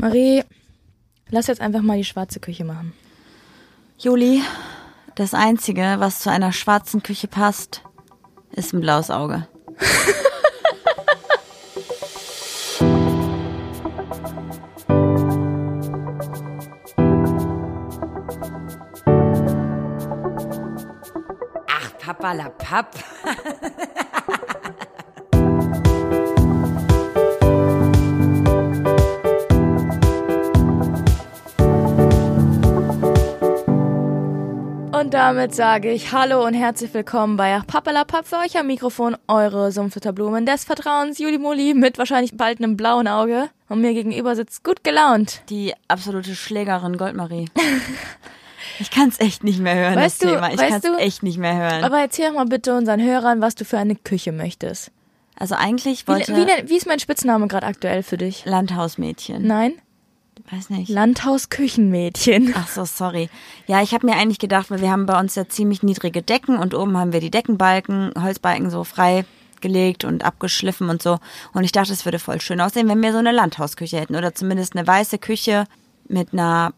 Marie, lass jetzt einfach mal die schwarze Küche machen. Juli, das Einzige, was zu einer schwarzen Küche passt, ist ein blaues Auge. Ach, Papa la Papp. Und damit sage ich Hallo und herzlich willkommen bei Pappelapapp für euch am Mikrofon, eure Sumpfutterblumen des Vertrauens, Juli Muli, mit wahrscheinlich bald einem blauen Auge. Und mir gegenüber sitzt gut gelaunt. Die absolute Schlägerin Goldmarie. Ich kann es echt nicht mehr hören, Weißt das du- Thema. Ich kann es echt nicht mehr hören. Aber erzähl doch mal bitte unseren Hörern, was du für eine Küche möchtest. also eigentlich Wie, wollte wie, nenn- wie ist mein Spitzname gerade aktuell für dich? Landhausmädchen. Nein? Weiß nicht. Landhausküchenmädchen. Ach so, sorry. Ja, ich habe mir eigentlich gedacht, weil wir haben bei uns ja ziemlich niedrige Decken und oben haben wir die Deckenbalken, Holzbalken so frei gelegt und abgeschliffen und so. Und ich dachte, es würde voll schön aussehen, wenn wir so eine Landhausküche hätten oder zumindest eine weiße Küche mit einer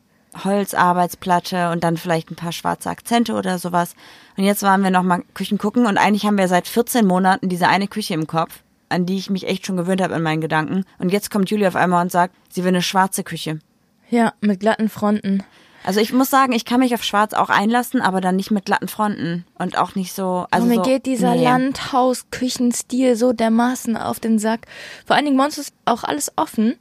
Holzarbeitsplatte und dann vielleicht ein paar schwarze Akzente oder sowas. Und jetzt waren wir noch mal Küchen gucken und eigentlich haben wir seit 14 Monaten diese eine Küche im Kopf, an die ich mich echt schon gewöhnt habe in meinen Gedanken. Und jetzt kommt Julia auf einmal und sagt, sie will eine schwarze Küche. Ja, mit glatten Fronten. Also ich muss sagen, ich kann mich auf Schwarz auch einlassen, aber dann nicht mit glatten Fronten und auch nicht so. Also Also mir so, geht dieser nee. Landhausküchenstil so dermaßen auf den Sack. Vor allen Dingen bei uns ist auch alles offen.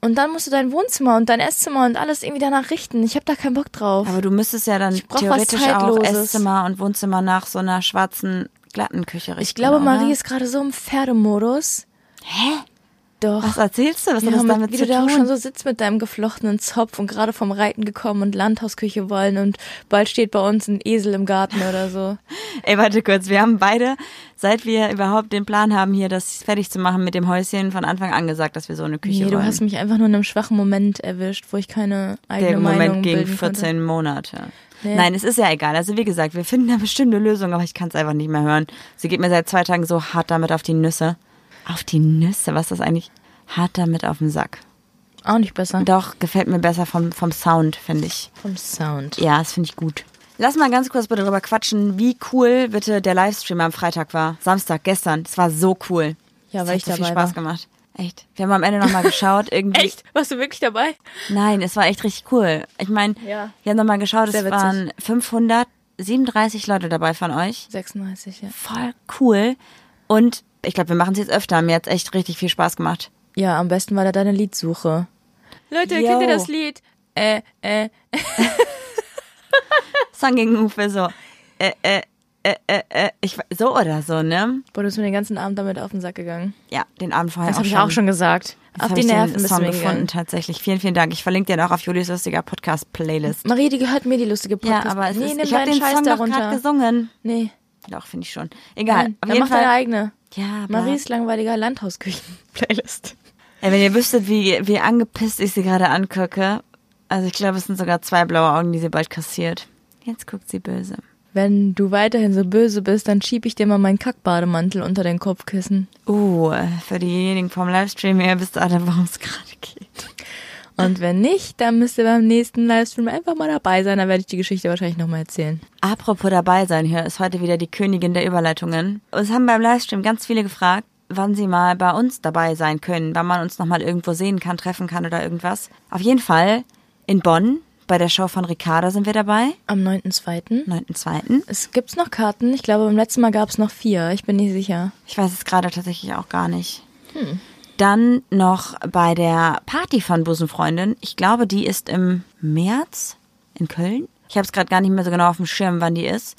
Und dann musst du dein Wohnzimmer und dein Esszimmer und alles irgendwie danach richten. Ich habe da keinen Bock drauf. Aber du müsstest ja dann theoretisch auch. Esszimmer und Wohnzimmer nach so einer schwarzen glatten Küche richten. ich glaube, oder? Marie ist gerade so im Pferdemodus. Hä? Doch. Was erzählst du? Was ja, hat das mit, damit wie zu du da auch tun? schon so sitzt mit deinem geflochtenen Zopf und gerade vom Reiten gekommen und Landhausküche wollen und bald steht bei uns ein Esel im Garten oder so. Ey, warte kurz. Wir haben beide, seit wir überhaupt den Plan haben, hier das fertig zu machen mit dem Häuschen, von Anfang an gesagt, dass wir so eine Küche Nee, du wollen. hast mich einfach nur in einem schwachen Moment erwischt, wo ich keine eigene Der Meinung Moment ging bilden 14 konnte. Monate. Ja. Nein, es ist ja egal. Also wie gesagt, wir finden da bestimmt eine Lösung, aber ich kann es einfach nicht mehr hören. Sie geht mir seit zwei Tagen so hart damit auf die Nüsse. Auf die Nüsse? Was ist das eigentlich? Hart damit auf den Sack. Auch nicht besser. Doch, gefällt mir besser vom, vom Sound, finde ich. Vom Sound. Ja, das finde ich gut. Lass mal ganz kurz bitte darüber quatschen, wie cool bitte der Livestream am Freitag war. Samstag, gestern. Das war so cool. Ja, das weil hat ich so viel dabei Spaß war. gemacht. Echt. Wir haben am Ende nochmal geschaut. Irgendwie. Echt? Warst du wirklich dabei? Nein, es war echt richtig cool. Ich meine, Ja. wir haben nochmal geschaut, Sehr es witzig. waren 537 Leute dabei von euch. 36, ja. Voll cool. Und ich glaube, wir machen es jetzt öfter. Mir hat echt richtig viel Spaß gemacht. Ja, am besten war da deine Liedsuche. Leute, Yo. kennt ihr das Lied? Äh, äh, Song gegen Uwe, so. Äh, äh, äh, äh, äh. Ich, so oder so, ne? boah, du bist mir den ganzen Abend damit auf den Sack gegangen. Ja, den Abend vorher Das auch habe ich auch schon gesagt. Auf die ich Nerven den bist Song gefunden, gegangen. tatsächlich. Vielen, vielen Dank. Ich verlinke den auch auf Julis lustiger Podcast-Playlist. Marie, die gehört mir die lustige Podcast. Ja, aber es nee, ist, ich habe den Scheiß Song doch darunter. gerade gesungen. Nee, Doch, finde ich schon. Egal. nein, auf dann mach Fall. deine eigene. Ja. Maries langweiliger Landhausküchen-Playlist. Ey, wenn ihr wüsstet, wie, wie angepisst ich sie gerade angucke. Also ich glaube, es sind sogar zwei blaue Augen, die sie bald kassiert. Jetzt guckt sie böse. Wenn du weiterhin so böse bist, dann schieb ich dir mal meinen Kackbademantel unter dein Kopfkissen. Uh, für diejenigen vom Livestream, ihr wisst alle, worum es gerade geht. Und wenn nicht, dann müsst ihr beim nächsten Livestream einfach mal dabei sein. Dann werde ich die Geschichte wahrscheinlich nochmal erzählen. Apropos dabei sein, hier ist heute wieder die Königin der Überleitungen. Uns haben beim Livestream ganz viele gefragt, wann sie mal bei uns dabei sein können, wann man uns nochmal irgendwo sehen kann, treffen kann oder irgendwas. Auf jeden Fall in Bonn, bei der Show von Ricarda sind wir dabei, Am 9.2. 9.2. Es gibt's noch Karten. Ich glaube, beim letzten Mal gab es noch vier. Ich bin nicht sicher. Ich weiß es gerade tatsächlich auch gar nicht. Dann noch bei der Party von Busenfreundin. Ich glaube, die ist im März in Köln. Ich habe es gerade gar nicht mehr so genau auf dem Schirm, wann die ist.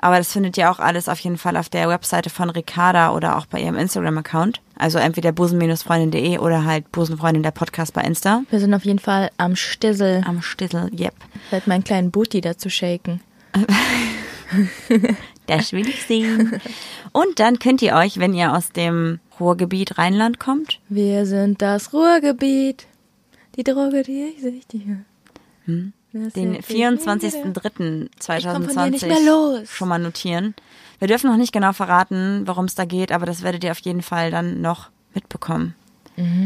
Aber das findet ihr auch alles auf jeden Fall auf der Webseite von Ricarda oder auch bei ihrem Instagram-Account. Also entweder busen-freundin.de oder halt Busenfreundin der Podcast bei Insta. Wir sind auf jeden Fall am Stissel. Am Stissel, yep. Ich werde meinen kleinen Booty dazu shaken. Das will ich sehen. Und dann könnt ihr euch, wenn ihr aus dem Ruhrgebiet Rheinland kommt, Wir sind das Ruhrgebiet. Die Droge, die ich süchtige. Hm. Den sind wir wieder. Ich komm von hier 24.03.2020 nicht mehr los. schon mal notieren. Wir dürfen noch nicht genau verraten, worum es da geht, aber das werdet ihr auf jeden Fall dann noch mitbekommen.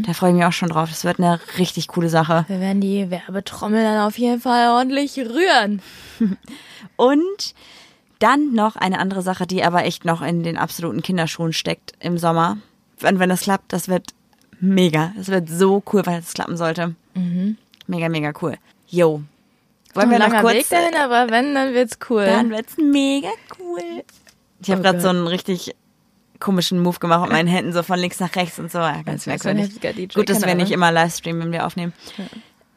Da freue ich mich auch schon drauf. Das wird eine richtig coole Sache. Wir werden die Werbetrommel dann auf jeden Fall ordentlich rühren. Und dann noch eine andere Sache, die aber echt noch in den absoluten Kinderschuhen steckt im Sommer. Und wenn das klappt, das wird mega. Das wird so cool, weil das klappen sollte. Mega, mega cool. Yo. Wollen wir noch kurz... Weg dahin, aber wenn, dann wird's cool. Dann wird's mega cool. Ich habe Oh gerade so einen richtig komischen Move gemacht mit meinen Händen so von links nach rechts und so. Ja, ganz merkwürdig. Gut, dass wir nicht Ahnung. immer Livestreamen, wenn wir aufnehmen.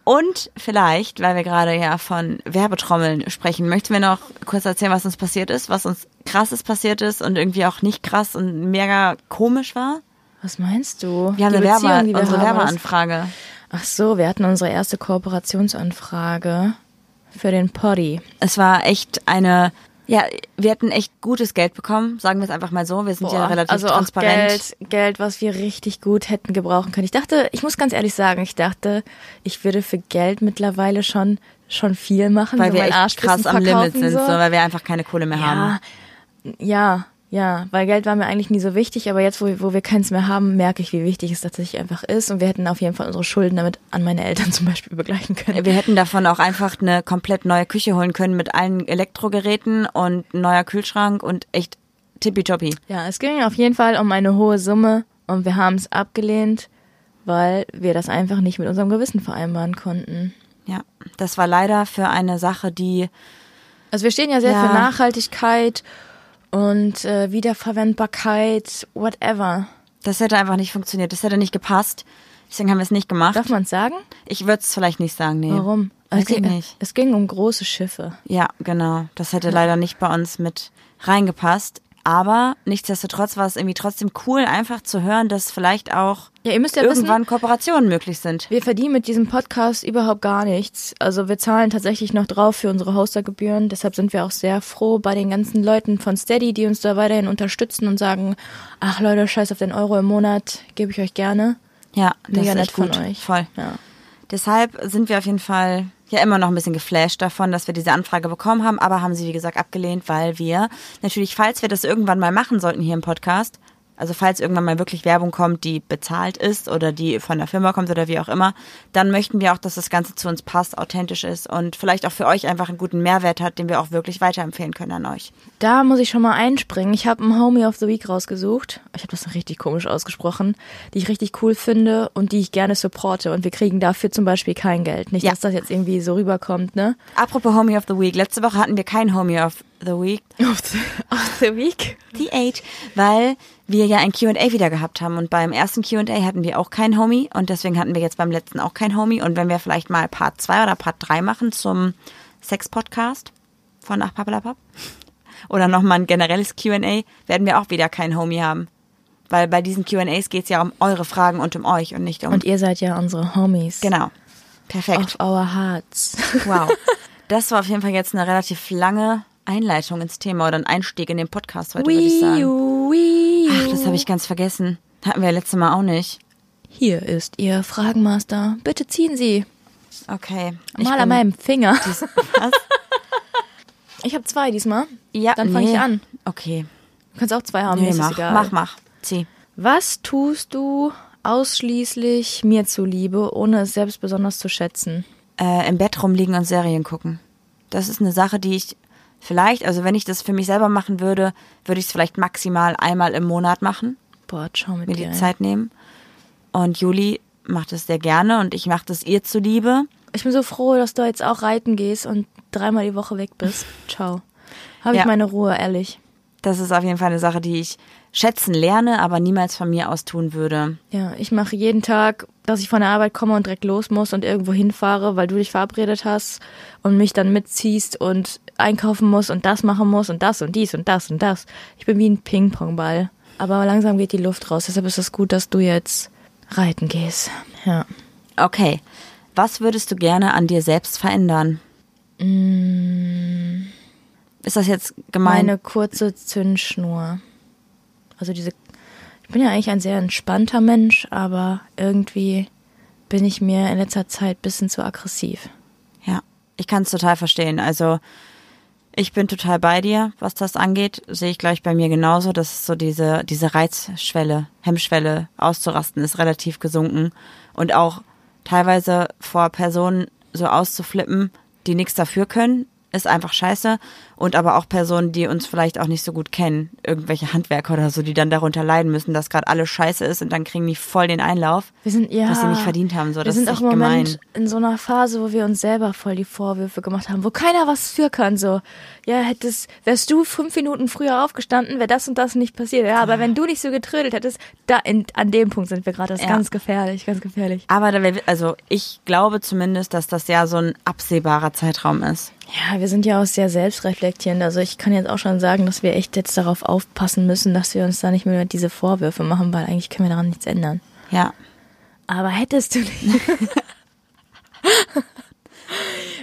Und vielleicht, weil wir gerade ja von Werbetrommeln sprechen, möchten wir noch kurz erzählen, was uns passiert ist, was uns krasses passiert ist und irgendwie auch nicht krass und mega komisch war. Was meinst du? Wir haben Werbe, wir unsere haben, Werbeanfrage. Ach so, wir hatten unsere erste Kooperationsanfrage für den Poddy. Es war echt eine, ja, wir hatten echt gutes Geld bekommen, sagen wir es einfach mal so. Wir sind ja Boah, relativ also transparent. Geld, Geld, was wir richtig gut hätten gebrauchen können. Ich dachte, ich muss ganz ehrlich sagen, ich dachte, ich würde für Geld mittlerweile schon schon viel machen, weil so wir echt krass am Limit sind, so. weil wir einfach keine Kohle mehr haben. Ja, ja, weil Geld war mir eigentlich nie so wichtig, aber jetzt, wo, wo wir keins mehr haben, merke ich, wie wichtig es tatsächlich einfach ist und wir hätten auf jeden Fall unsere Schulden damit an meine Eltern zum Beispiel begleichen können. Wir hätten davon auch einfach eine komplett neue Küche holen können mit allen Elektrogeräten und neuer Kühlschrank und echt tippitoppi. Ja, es ging auf jeden Fall um eine hohe Summe und wir haben es abgelehnt, weil wir das einfach nicht mit unserem Gewissen vereinbaren konnten. Ja, das war leider für eine Sache, die Also wir stehen ja sehr Ja. für Nachhaltigkeit und äh, Wiederverwendbarkeit, whatever. das hätte einfach nicht funktioniert. Das hätte nicht gepasst. Deswegen haben wir es nicht gemacht. Darf man es sagen? Ich würde es vielleicht nicht sagen, nee. Warum? Weiß es, ging, ich nicht. es ging um große Schiffe. Ja, genau. Das hätte leider nicht bei uns mit reingepasst. Aber nichtsdestotrotz war es irgendwie trotzdem cool, einfach zu hören, dass vielleicht auch Ja, ihr müsst ja irgendwann wissen, Kooperationen möglich sind. wir verdienen mit diesem Podcast überhaupt gar nichts. Also wir zahlen tatsächlich noch drauf für unsere Hostergebühren. Deshalb sind wir auch sehr froh bei den ganzen Leuten von Steady, die uns da weiterhin unterstützen und sagen, ach Leute, scheiß auf den Euro im Monat, gebe ich euch gerne. Ja, das Mega ist nett gut. von euch. Voll. Ja. Deshalb sind wir auf jeden Fall ja immer noch ein bisschen geflasht davon, dass wir diese Anfrage bekommen haben, aber haben sie, wie gesagt, abgelehnt, weil wir natürlich, falls wir das irgendwann mal machen sollten hier im Podcast, also falls irgendwann mal wirklich Werbung kommt, die bezahlt ist oder die von der Firma kommt oder wie auch immer, dann möchten wir auch, dass das Ganze zu uns passt, authentisch ist und vielleicht auch für euch einfach einen guten Mehrwert hat, den wir auch wirklich weiterempfehlen können an euch. Da muss ich schon mal einspringen. Ich habe einen Homie of the Week rausgesucht. Ich habe das richtig komisch ausgesprochen, die ich richtig cool finde und die ich gerne supporte. Und wir kriegen dafür zum Beispiel kein Geld. Nicht, Ja. dass das jetzt irgendwie so rüberkommt, ne? Apropos Homie of the Week, letzte Woche hatten wir keinen Homie of the Week, Of the, of the Week? The Age, weil wir ja ein Q&A wieder gehabt haben und beim ersten Q&A hatten wir auch keinen Homie und deswegen hatten wir jetzt beim letzten auch keinen Homie und wenn wir vielleicht mal Part 2 oder Part 3 machen zum Sex-Podcast von Ach Pappelapapp oder nochmal ein generelles Q&A, werden wir auch wieder keinen Homie haben. Weil bei diesen Q&As geht es ja um eure Fragen und um euch und nicht um... Und ihr seid ja unsere Homies. genau. Perfekt. Of our hearts. Wow. Das war auf jeden Fall jetzt eine relativ lange Einleitung ins Thema oder ein Einstieg in den Podcast heute, würde ich sagen. Wii-U. Ach, das habe ich ganz vergessen. Hatten wir ja letztes Mal auch nicht. Hier ist Ihr Fragenmaster. Bitte ziehen Sie. Okay. Mal an meinem Finger. dies- Was? Ich habe zwei diesmal. Ja, Dann fange nee. ich an. Okay. Du kannst auch zwei haben, Nee, mach, egal. mach, mach. Zieh. Was tust du ausschließlich mir zuliebe, ohne es selbst besonders zu schätzen? Äh, Im Bett rumliegen und Serien gucken. Das ist eine Sache, die ich vielleicht, also wenn ich das für mich selber machen würde, würde ich es vielleicht maximal einmal im Monat machen, Boah, schau mit mir die. Zeit nehmen. Und Juli macht es sehr gerne und ich mache das ihr zuliebe. Ich bin so froh, dass du jetzt auch reiten gehst und dreimal die Woche weg bist. Ciao. Habe ich Ja. meine Ruhe, ehrlich. Das ist auf jeden Fall eine Sache, die ich schätzen lerne, aber niemals von mir aus tun würde. Ja, ich mache jeden Tag, dass ich von der Arbeit komme und direkt los muss und irgendwo hinfahre, weil du dich verabredet hast und mich dann mitziehst und einkaufen muss und das machen muss und das und dies und das und das. Ich bin wie ein Ping-Pong-Ball. Aber langsam geht die Luft raus. Deshalb ist es gut, dass du jetzt reiten gehst. Ja. Okay. Was würdest du gerne an dir selbst verändern? Ist das jetzt gemein? Meine kurze Zündschnur. Also diese. Ich bin ja eigentlich ein sehr entspannter Mensch, aber irgendwie bin ich mir in letzter Zeit ein bisschen zu aggressiv. Ja, ich kann es total verstehen. Also Ich bin total bei dir, was das angeht. Sehe ich gleich bei mir genauso. Das ist so diese, diese Reizschwelle, Hemmschwelle auszurasten ist relativ gesunken. Und auch teilweise vor Personen so auszuflippen, die nichts dafür können, ist einfach scheiße. Und aber auch Personen, die uns vielleicht auch nicht so gut kennen, irgendwelche Handwerker oder so, die dann darunter leiden müssen, dass gerade alles scheiße ist und dann kriegen die voll den Einlauf, Wir sind ja. was sie nicht verdient haben. So, wir das sind ist auch im Moment gemein. in so einer Phase, wo wir uns selber voll die Vorwürfe gemacht haben, wo keiner was für kann. So, ja, hättest, wärst du fünf Minuten früher aufgestanden, wäre das und das nicht passiert. Ja, aber wenn du nicht so getrödelt hättest, da in, an dem Punkt sind wir gerade. Das ist Ja. ganz gefährlich, ganz gefährlich. Aber da wär, also ich glaube zumindest, dass das ja so ein absehbarer Zeitraum ist. Ja, wir sind ja auch sehr selbstreflektierend. Also ich kann jetzt auch schon sagen, dass wir echt jetzt darauf aufpassen müssen, dass wir uns da nicht mehr diese Vorwürfe machen, weil eigentlich können wir daran nichts ändern. Ja. Aber hättest du nicht.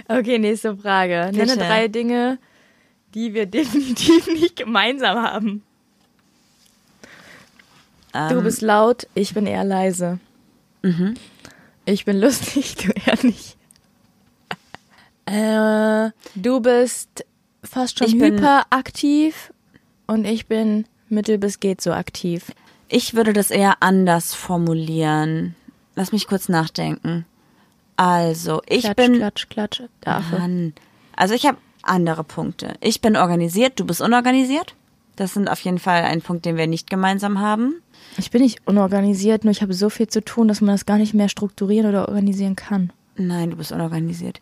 okay, nächste Frage. Nenne Bitte. drei Dinge, die wir definitiv nicht gemeinsam haben. Du Ähm, bist laut, ich bin eher leise. Mhm. Ich bin lustig, du eher nicht. Äh, du bist fast schon Ich hyperaktiv und ich bin mittel bis geht so aktiv. Ich würde das eher anders formulieren. Lass mich kurz nachdenken. Also, ich Klatsch, bin. klatsch, klatsch. Dafür. Mann. Also, ich habe andere Punkte. Ich bin organisiert, du bist unorganisiert. Das sind auf jeden Fall ein Punkt, den wir nicht gemeinsam haben. Ich bin nicht unorganisiert, nur ich habe so viel zu tun, dass man das gar nicht mehr strukturieren oder organisieren kann. Nein, du bist unorganisiert.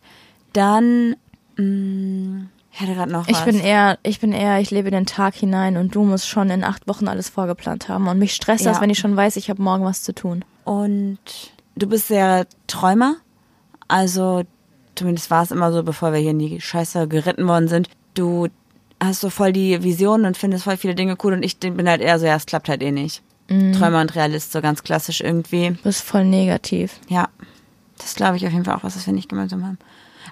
Dann. Mh, ich hatte gerade noch Ich was. bin eher, ich bin eher, ich lebe den Tag hinein und du musst schon in acht Wochen alles vorgeplant haben. Und mich stresst das, Ja. wenn ich schon weiß, ich habe morgen was zu tun. Und du bist sehr Träumer. Also, zumindest war es immer so, bevor wir hier in die Scheiße geritten worden sind. Du hast so voll die Vision und findest voll viele Dinge cool und ich bin halt eher so, ja, es klappt halt eh nicht. Träumer und Realist, so ganz klassisch irgendwie. Du bist voll negativ. Ja, das glaube ich auf jeden Fall auch was, was wir nicht gemeinsam haben.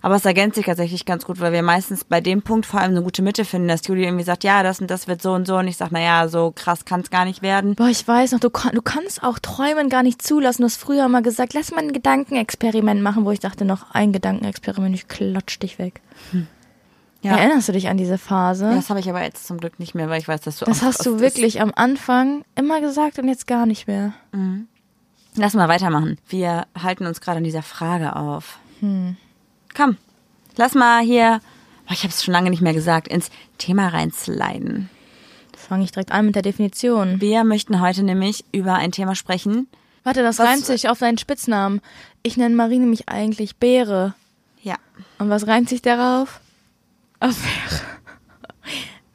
Aber es ergänzt sich tatsächlich ganz gut, weil wir meistens bei dem Punkt vor allem eine gute Mitte finden, dass Julie irgendwie sagt, ja, das und das wird so und so und ich sage, naja, so krass kann es gar nicht werden. Boah, ich weiß noch, du, du kannst auch Träumen gar nicht zulassen. Du hast früher mal gesagt, lass mal ein Gedankenexperiment machen, wo ich dachte, noch ein Gedankenexperiment, ich klatsch dich weg. Ja. Erinnerst du dich an diese Phase? Das habe ich aber jetzt zum Glück nicht mehr, weil ich weiß, dass du Das hast du wirklich am Anfang immer gesagt und jetzt gar nicht mehr. Lass mal weitermachen. Wir halten uns gerade an dieser Frage auf. Komm, lass mal hier, oh, ich habe es schon lange nicht mehr gesagt, ins Thema reinsliden. Fange ich direkt an mit der Definition. Wir möchten heute nämlich über ein Thema sprechen. Warte, das Was- reimt sich auf deinen Spitznamen. Ich nenne Marie nämlich eigentlich Beere. Ja, Und was reimt sich darauf? Affäre.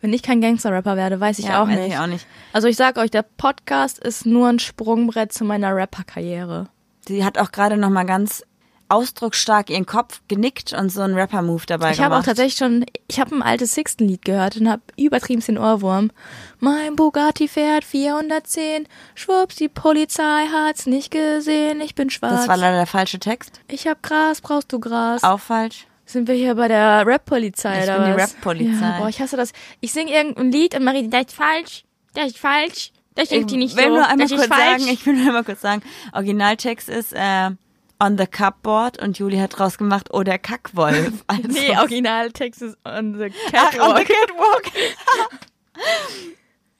Wenn ich kein Gangster-Rapper werde, weiß ich ja auch weiß nicht. Ich auch nicht. Also ich sag euch, der Podcast ist nur ein Sprungbrett zu meiner Rapper-Karriere. Sie hat auch gerade noch mal ganz ausdrucksstark ihren Kopf genickt und so einen Rapper-Move dabei Ich habe gemacht. auch tatsächlich schon, ich habe ein altes Sixten-Lied gehört und habe übertrieben den Ohrwurm. Mein Bugatti fährt 410, schwupps, die Polizei hat's nicht gesehen, ich bin schwarz. Das war leider der falsche Text. ich hab Gras, brauchst du Gras? Auch falsch. Sind wir hier bei der Rap-Polizei Ich oder bin die was? Rap-Polizei. Ja, boah, ich hasse das. Ich singe irgendein Lied und Marie, das ist falsch, das ist falsch. Das singt die nicht will so. nur einmal ist kurz falsch. sagen, ich will nur einmal kurz sagen, Originaltext ist äh, on the cupboard und Julie hat draus gemacht, oh der Kackwolf. Also, nee, Originaltext ist on the Ach, catwalk. on the catwalk.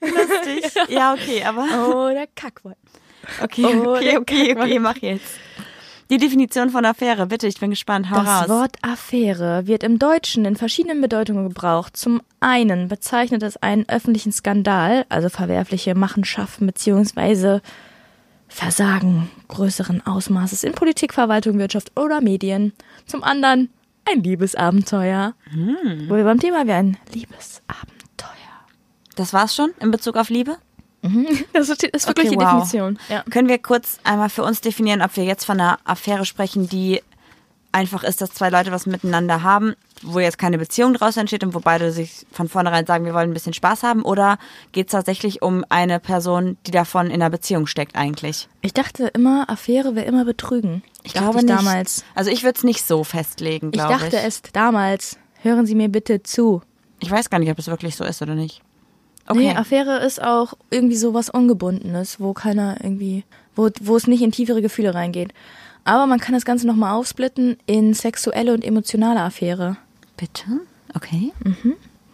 Lustig. Ja, okay, aber oh, der Kackwolf. okay, Oh, okay, okay, Kackwolf. okay, mach jetzt. Die Definition von Affäre, bitte, ich bin gespannt. Hau Das raus. Wort Affäre wird im Deutschen in verschiedenen Bedeutungen gebraucht. Zum einen bezeichnet es einen öffentlichen Skandal, also verwerfliche Machenschaften beziehungsweise Versagen größeren Ausmaßes in Politik, Verwaltung, Wirtschaft oder Medien. Zum anderen ein Liebesabenteuer. Hm. Wo wir beim Thema wären. Liebesabenteuer. Das war's schon in Bezug auf Liebe? Das ist, wirklich Okay, die wow. Definition. Ja. Können wir kurz einmal für uns definieren, ob wir jetzt von einer Affäre sprechen, die einfach ist, dass zwei Leute was miteinander haben, wo jetzt keine Beziehung draus entsteht und wo beide sich von vornherein sagen, wir wollen ein bisschen Spaß haben? Oder geht es tatsächlich um eine Person, die davon in einer Beziehung steckt eigentlich? Ich dachte immer, Affäre wäre immer Betrügen. Ich Dachte glaube ich nicht. damals. Also ich würde es nicht so festlegen, Ich glaube ich. dachte es damals. Hören Sie mir bitte zu. Ich weiß gar nicht, ob es wirklich so ist oder nicht. Okay. Nee, Affäre ist auch irgendwie sowas Ungebundenes, wo keiner irgendwie, wo, wo es nicht in tiefere Gefühle reingeht. Aber man kann das Ganze nochmal aufsplitten in sexuelle und emotionale Affäre. Bitte? Okay.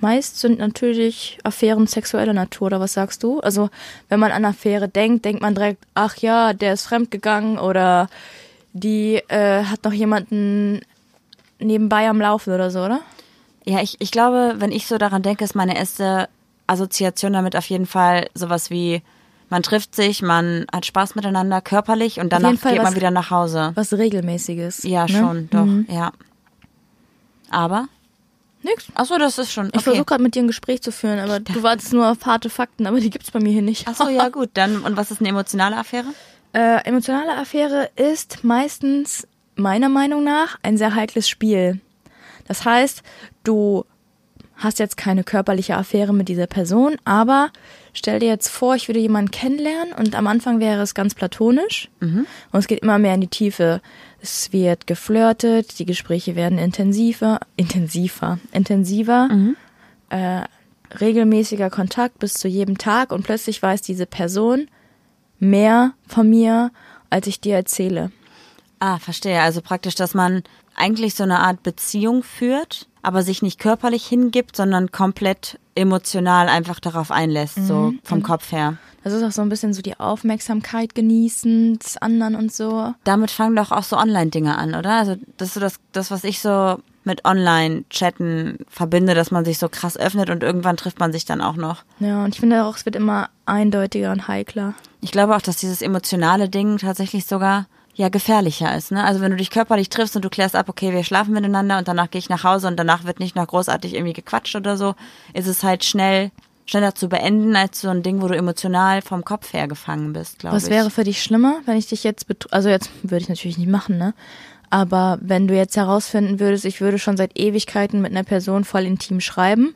meist sind natürlich Affären sexueller Natur, oder was sagst du? Also, wenn man an Affäre denkt, denkt man direkt, ach ja, der ist fremdgegangen oder die äh, hat noch jemanden nebenbei am Laufen oder so, oder? Ja, ich, ich glaube, wenn ich so daran denke, ist meine erste Assoziation damit auf jeden Fall sowas wie, man trifft sich, man hat Spaß miteinander, körperlich und danach geht was- man wieder nach Hause. Was regelmäßiges. Ja, ne? schon, doch, Mhm. ja. Aber? Nix. Achso, das ist schon. Ich Okay. versuche gerade mit dir ein Gespräch zu führen, aber du wartest nur auf harte Fakten, aber die gibt's bei mir hier nicht. Achso, ja, gut. Dann, und was ist eine emotionale Affäre? Äh, emotionale Affäre ist meistens meiner Meinung nach ein sehr heikles Spiel. Das heißt, du hast jetzt keine körperliche Affäre mit dieser Person, aber stell dir jetzt vor, ich würde jemanden kennenlernen und am Anfang wäre es ganz platonisch und es geht immer mehr in die Tiefe. Es wird geflirtet, die Gespräche werden intensiver, intensiver, intensiver, äh, regelmäßiger Kontakt bis zu jedem Tag und plötzlich weiß diese Person mehr von mir, als ich dir erzähle. Ah, verstehe. Also praktisch, dass man eigentlich so eine Art Beziehung führt, aber sich nicht körperlich hingibt, sondern komplett emotional einfach darauf einlässt, so vom Kopf her. Das ist auch so ein bisschen so die Aufmerksamkeit genießen des anderen und so. Damit fangen doch auch so Online-Dinge an, oder? Also das ist so das, das, was ich so mit Online-Chatten verbinde, dass man sich so krass öffnet und irgendwann trifft man sich dann auch noch. Ja, und ich finde auch, es wird immer eindeutiger und heikler. Ich glaube auch, dass dieses emotionale Ding tatsächlich sogar ja gefährlicher ist. Ne? Also wenn du dich körperlich triffst und du klärst ab, okay, wir schlafen miteinander und danach gehe ich nach Hause und danach wird nicht noch großartig irgendwie gequatscht oder so, ist es halt schnell schneller zu beenden als so ein Ding, wo du emotional vom Kopf her gefangen bist, glaube ich. Was wäre für dich schlimmer, wenn ich dich jetzt, betr- also jetzt würde ich natürlich nicht machen, ne? Aber wenn du jetzt herausfinden würdest, ich würde schon seit Ewigkeiten mit einer Person voll intim schreiben,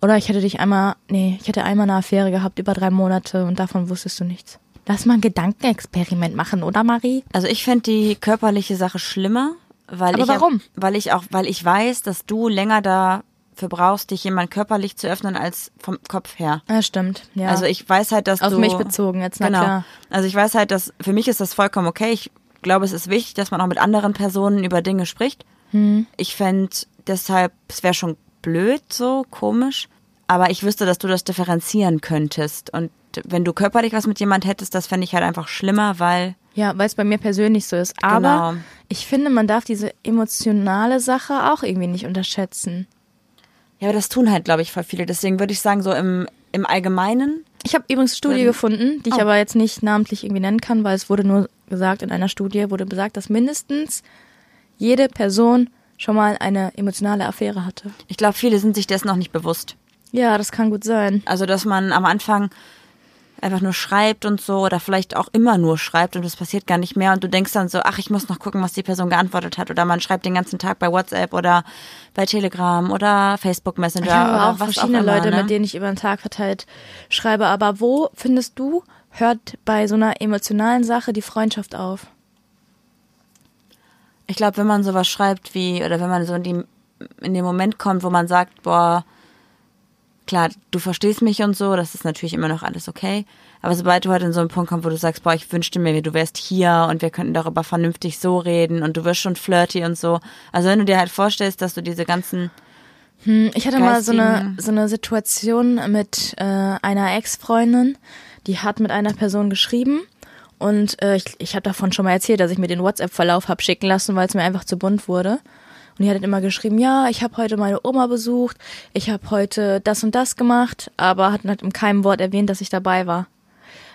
oder ich hätte dich einmal, nee, ich hätte einmal eine Affäre gehabt über drei Monate und davon wusstest du nichts. Lass mal ein Gedankenexperiment machen, oder Marie? Also ich fände die körperliche Sache schlimmer, weil Aber ich warum? Auch, weil ich auch, weil ich weiß, dass du länger dafür brauchst, dich jemand körperlich zu öffnen als vom Kopf her. Ja, stimmt. Ja. Also ich weiß halt, dass Auf du mich bezogen jetzt, na genau. klar. Also ich weiß halt, dass für mich ist das vollkommen okay. Ich glaube, es ist wichtig, dass man auch mit anderen Personen über Dinge spricht. Hm. Ich fände deshalb, es wäre schon blöd, so komisch. Aber ich wüsste, dass du das differenzieren könntest. Und wenn du körperlich was mit jemand hättest, das fände ich halt einfach schlimmer, weil Ja, weil es bei mir persönlich so ist. Aber Genau. ich finde, man darf diese emotionale Sache auch irgendwie nicht unterschätzen. Ja, aber das tun halt, glaube ich, voll viele. Deswegen würde ich sagen, so im, im Allgemeinen. Ich habe übrigens eine Studie Ähm, gefunden, die ich oh. aber jetzt nicht namentlich irgendwie nennen kann, weil es wurde nur gesagt, in einer Studie wurde besagt, dass mindestens jede Person schon mal eine emotionale Affäre hatte. Ich glaube, viele sind sich dessen noch nicht bewusst. Ja, das kann gut sein. Also, dass man am Anfang einfach nur schreibt und so oder vielleicht auch immer nur schreibt und es passiert gar nicht mehr und du denkst dann so, ach, ich muss noch gucken, was die Person geantwortet hat oder man schreibt den ganzen Tag bei WhatsApp oder bei Telegram oder Facebook Messenger Ich habe oder auch was verschiedene auch immer, Leute, ne? mit denen ich über den Tag verteilt schreibe. Aber wo findest du, hört bei so einer emotionalen Sache die Freundschaft auf? Ich glaube, wenn man sowas schreibt wie, oder wenn man so in, die, in den Moment kommt, wo man sagt, boah, klar, du verstehst mich und so, das ist natürlich immer noch alles okay. Aber sobald du halt in so einen Punkt kommst, wo du sagst, boah, ich wünschte mir, du wärst hier und wir könnten darüber vernünftig so reden und du wirst schon flirty und so. Also wenn du dir halt vorstellst, dass du diese ganzen, Hm, Ich hatte mal so eine, so eine Situation mit äh, einer Ex-Freundin, die hat mit einer Person geschrieben und äh, ich, ich habe davon schon mal erzählt, dass ich mir den WhatsApp-Verlauf hab schicken lassen, weil es mir einfach zu bunt wurde. Und die hat dann immer geschrieben, ja, ich habe heute meine Oma besucht, ich habe heute das und das gemacht, aber hat halt in keinem Wort erwähnt, dass ich dabei war.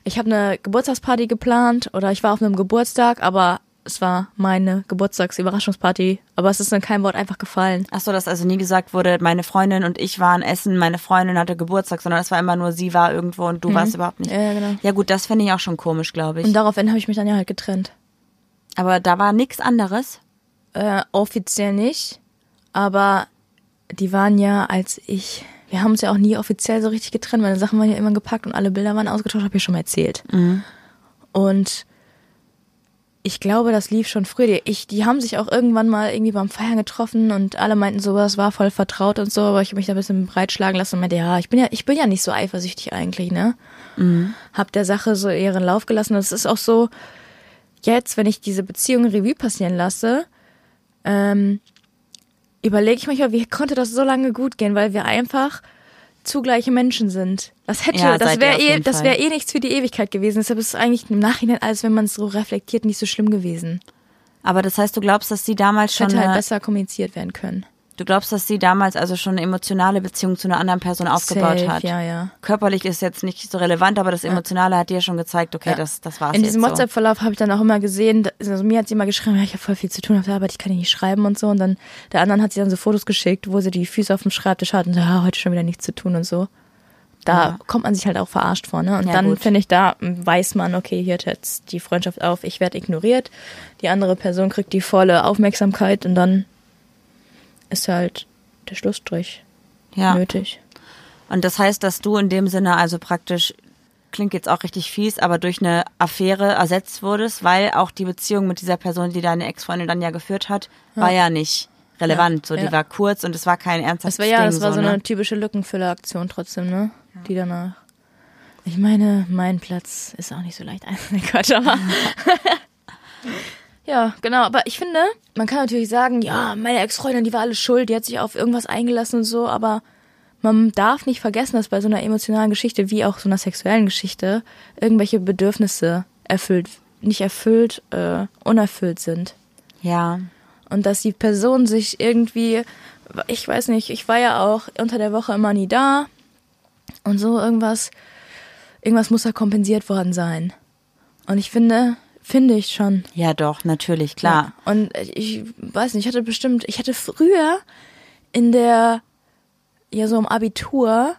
Ich habe eine Geburtstagsparty geplant oder ich war auf einem Geburtstag, aber es war meine Geburtstagsüberraschungsparty, aber es ist in keinem Wort einfach gefallen. ach so, dass also nie gesagt wurde, meine Freundin und ich waren essen, meine Freundin hatte Geburtstag, sondern es war immer nur, sie war irgendwo und du warst überhaupt nicht. Mhm. Ja, genau. Ja gut, das finde ich auch schon komisch, glaube ich. Und daraufhin habe ich mich dann ja halt getrennt. Aber da war nichts anderes. Äh, offiziell nicht, aber die waren ja, als ich, wir haben uns ja auch nie offiziell so richtig getrennt, meine Sachen waren ja immer gepackt und alle Bilder waren ausgetauscht, habe ich schon mal erzählt. Und ich glaube, das lief schon früher. Die, ich, die haben sich auch irgendwann mal irgendwie beim Feiern getroffen und alle meinten so, das war voll vertraut und so, aber ich habe mich da ein bisschen breitschlagen lassen und meinte, ja, ich bin ja, ich bin ja nicht so eifersüchtig eigentlich, ne? Hab der Sache so ihren Lauf gelassen. Und es ist auch so, jetzt, wenn ich diese Beziehung Revue passieren lasse, ähm, überlege ich manchmal, wie konnte das so lange gut gehen, weil wir einfach zugleiche Menschen sind. Das hätte, Ja, das wäre eh, das wäre eh nichts für die Ewigkeit gewesen. Deshalb ist es eigentlich im Nachhinein, als wenn man es so reflektiert, nicht so schlimm gewesen. Aber das heißt, du glaubst, dass sie damals schon Hätte halt besser kommuniziert werden können. Du glaubst, dass sie damals also schon eine emotionale Beziehung zu einer anderen Person aufgebaut Safe, hat. Ja, ja. Körperlich ist jetzt nicht so relevant, aber das Emotionale hat dir schon gezeigt, okay, Ja. das, das war's In diesem so. WhatsApp-Verlauf habe ich dann auch immer gesehen, also mir hat sie immer geschrieben, ja, ich habe voll viel zu tun auf der Arbeit, ich kann nicht schreiben und so. Und dann der anderen hat sie dann so Fotos geschickt, wo sie die Füße auf dem Schreibtisch hat und so, ja, heute schon wieder nichts zu tun und so. Da Ja. kommt man sich halt auch verarscht vor, ne? Und Ja, dann finde ich, da weiß man, okay, hier hört jetzt die Freundschaft auf, ich werde ignoriert, die andere Person kriegt die volle Aufmerksamkeit und dann ist halt der Schlussstrich ja. nötig. Und das heißt, dass du in dem Sinne also praktisch, klingt jetzt auch richtig fies, aber durch eine Affäre ersetzt wurdest, weil auch die Beziehung mit dieser Person, die deine Ex-Freundin dann ja geführt hat, war ja nicht relevant. So, die ja. war kurz und es war kein ernsthaftes war ja, Ding. das war so, ne? eine typische Lückenfüller-Aktion trotzdem, ne? Die danach. Ich meine, mein Platz ist auch nicht so leicht einzunehmen, aber. ja, genau. Aber ich finde, man kann natürlich sagen, ja, meine Ex-Freundin, die war alles schuld, die hat sich auf irgendwas eingelassen und so, aber man darf nicht vergessen, dass bei so einer emotionalen Geschichte, wie auch so einer sexuellen Geschichte, irgendwelche Bedürfnisse erfüllt, nicht erfüllt, äh, unerfüllt sind Ja. und dass die Person sich irgendwie, ich weiß nicht, ich war ja auch unter der Woche immer nie da und so irgendwas, irgendwas muss da kompensiert worden sein. Und ich finde, finde ich schon. Ja, doch, natürlich, klar. Ja. Und ich weiß nicht, ich hatte bestimmt, ich hatte früher in der, ja so im Abitur,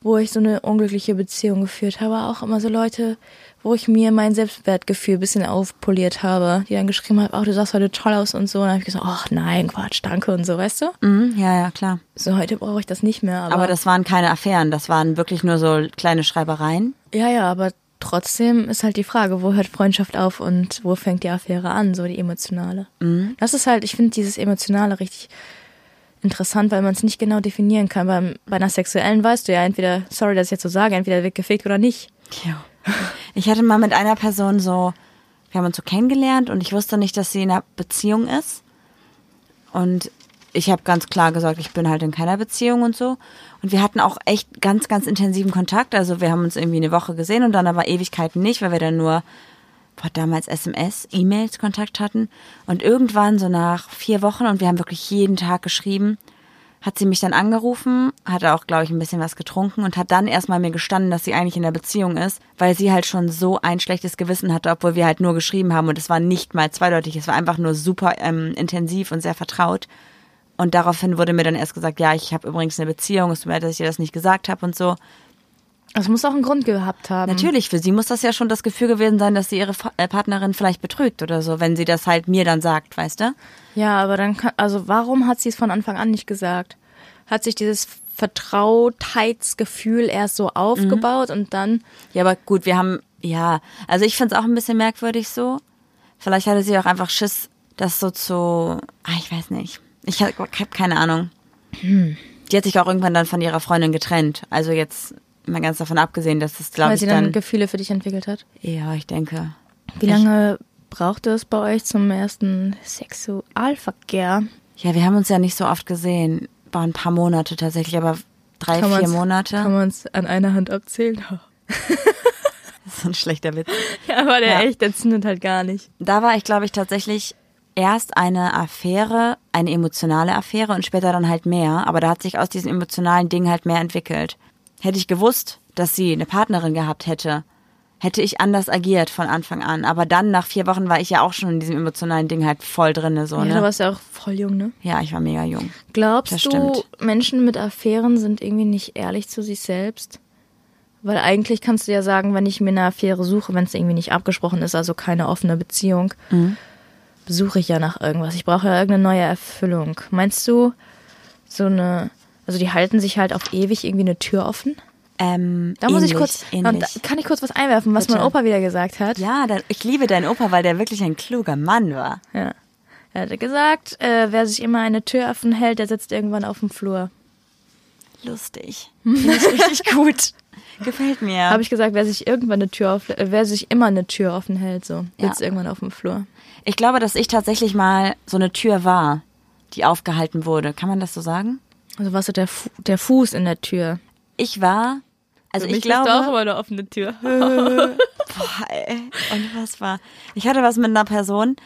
wo ich so eine unglückliche Beziehung geführt habe, auch immer so Leute, wo ich mir mein Selbstwertgefühl ein bisschen aufpoliert habe, die dann geschrieben haben, oh, du sahst heute toll aus und so. Und dann habe ich gesagt, ach nein, Quatsch, danke und so, weißt du? Mhm, ja, ja, klar. So, heute brauche ich das nicht mehr. Aber, Aber das waren keine Affären, das waren wirklich nur so kleine Schreibereien. ja, ja, aber trotzdem ist halt die Frage, wo hört Freundschaft auf und wo fängt die Affäre an, so die emotionale. Mhm. Das ist halt, ich finde dieses Emotionale richtig interessant, weil man es nicht genau definieren kann. Beim, bei einer sexuellen weißt du ja entweder, sorry, dass ich jetzt so sage, entweder wird gefickt oder nicht. Ja. Ich hatte mal mit einer Person so, wir haben uns so kennengelernt und ich wusste nicht, dass sie in einer Beziehung ist. Und ich habe ganz klar gesagt, ich bin halt in keiner Beziehung und so. Und wir hatten auch echt ganz, ganz intensiven Kontakt. Also wir haben uns irgendwie eine Woche gesehen und dann aber Ewigkeiten nicht, weil wir dann nur boah, damals SMS, E-Mails Kontakt hatten. Und irgendwann so nach vier Wochen und wir haben wirklich jeden Tag geschrieben, hat sie mich dann angerufen, hatte auch, glaube ich, ein bisschen was getrunken und hat dann erstmal mir gestanden, dass sie eigentlich in der Beziehung ist, weil sie halt schon so ein schlechtes Gewissen hatte, obwohl wir halt nur geschrieben haben und es war nicht mal zweideutig, es war einfach nur super ähm, intensiv und sehr vertraut. Und daraufhin wurde mir dann erst gesagt, ja, ich habe übrigens eine Beziehung, es tut mir leid, dass ich dir das nicht gesagt habe und so. Das muss auch einen Grund gehabt haben. Natürlich, für sie muss das ja schon das Gefühl gewesen sein, dass sie ihre äh, Partnerin vielleicht betrügt oder so, wenn sie das halt mir dann sagt, weißt du? Ja, aber dann kann, also warum hat sie es von Anfang an nicht gesagt? Hat sich dieses Vertrautheitsgefühl erst so aufgebaut und dann, Ja, aber gut, wir haben, ja, also ich finde es auch ein bisschen merkwürdig so. Vielleicht hatte sie auch einfach Schiss, das so zu, ah, ich weiß nicht. Ich habe hab keine Ahnung. Die hat sich auch irgendwann dann von ihrer Freundin getrennt. Also jetzt mal ganz davon abgesehen, dass das, glaube weil ich, sie dann dann, Gefühle für dich entwickelt hat. ja, ich denke. Wie lange brauchte es bei euch zum ersten Sexualverkehr? Ja, wir haben uns ja nicht so oft gesehen. War ein paar Monate tatsächlich, aber drei, vier man's- Monate. Kann man es an einer Hand abzählen? Das ist so ein schlechter Witz. Ja, aber der Ja. echt, der zündet halt gar nicht. Da war ich, glaube ich, tatsächlich erst eine Affäre, eine emotionale Affäre und später dann halt mehr. Aber da hat sich aus diesem emotionalen Ding halt mehr entwickelt. Hätte ich gewusst, dass sie eine Partnerin gehabt hätte, hätte ich anders agiert von Anfang an. Aber dann, nach vier Wochen, war ich ja auch schon in diesem emotionalen Ding halt voll drinne, so, Ja, ne? du warst ja auch voll jung, ne? Ja, ich war mega jung. Glaubst Das du, stimmt. Menschen mit Affären sind irgendwie nicht ehrlich zu sich selbst? Weil eigentlich kannst du ja sagen, wenn ich mir eine Affäre suche, wenn es irgendwie nicht abgesprochen ist, also keine offene Beziehung, Mhm. Suche ich ja nach irgendwas. Ich brauche ja irgendeine neue Erfüllung. Meinst du, so eine, also die halten sich halt auf ewig irgendwie eine Tür offen? Ähm, Da muss ich ähnlich, kurz, ähnlich. kann ich kurz was einwerfen, was Bitte. mein Opa wieder gesagt hat? Ja, ich liebe deinen Opa, weil der wirklich ein kluger Mann war. Ja. Er hatte gesagt, äh, wer sich immer eine Tür offen hält, der sitzt irgendwann auf dem Flur. Lustig. Finde ich richtig gut. Gefällt mir. Habe ich gesagt, wer sich irgendwann eine Tür auf, äh, wer sich immer eine Tür offen hält, so Ja. sitzt irgendwann auf dem Flur. Ich glaube, dass ich tatsächlich mal so eine Tür war. die aufgehalten wurde. Kann man das so sagen? Also was so der, Fu der Fuß in der Tür. Ich war, also Für ich mich glaube, ist auch immer eine offene Tür. boah, ey, unfassbar. Ich hatte was mit einer Person,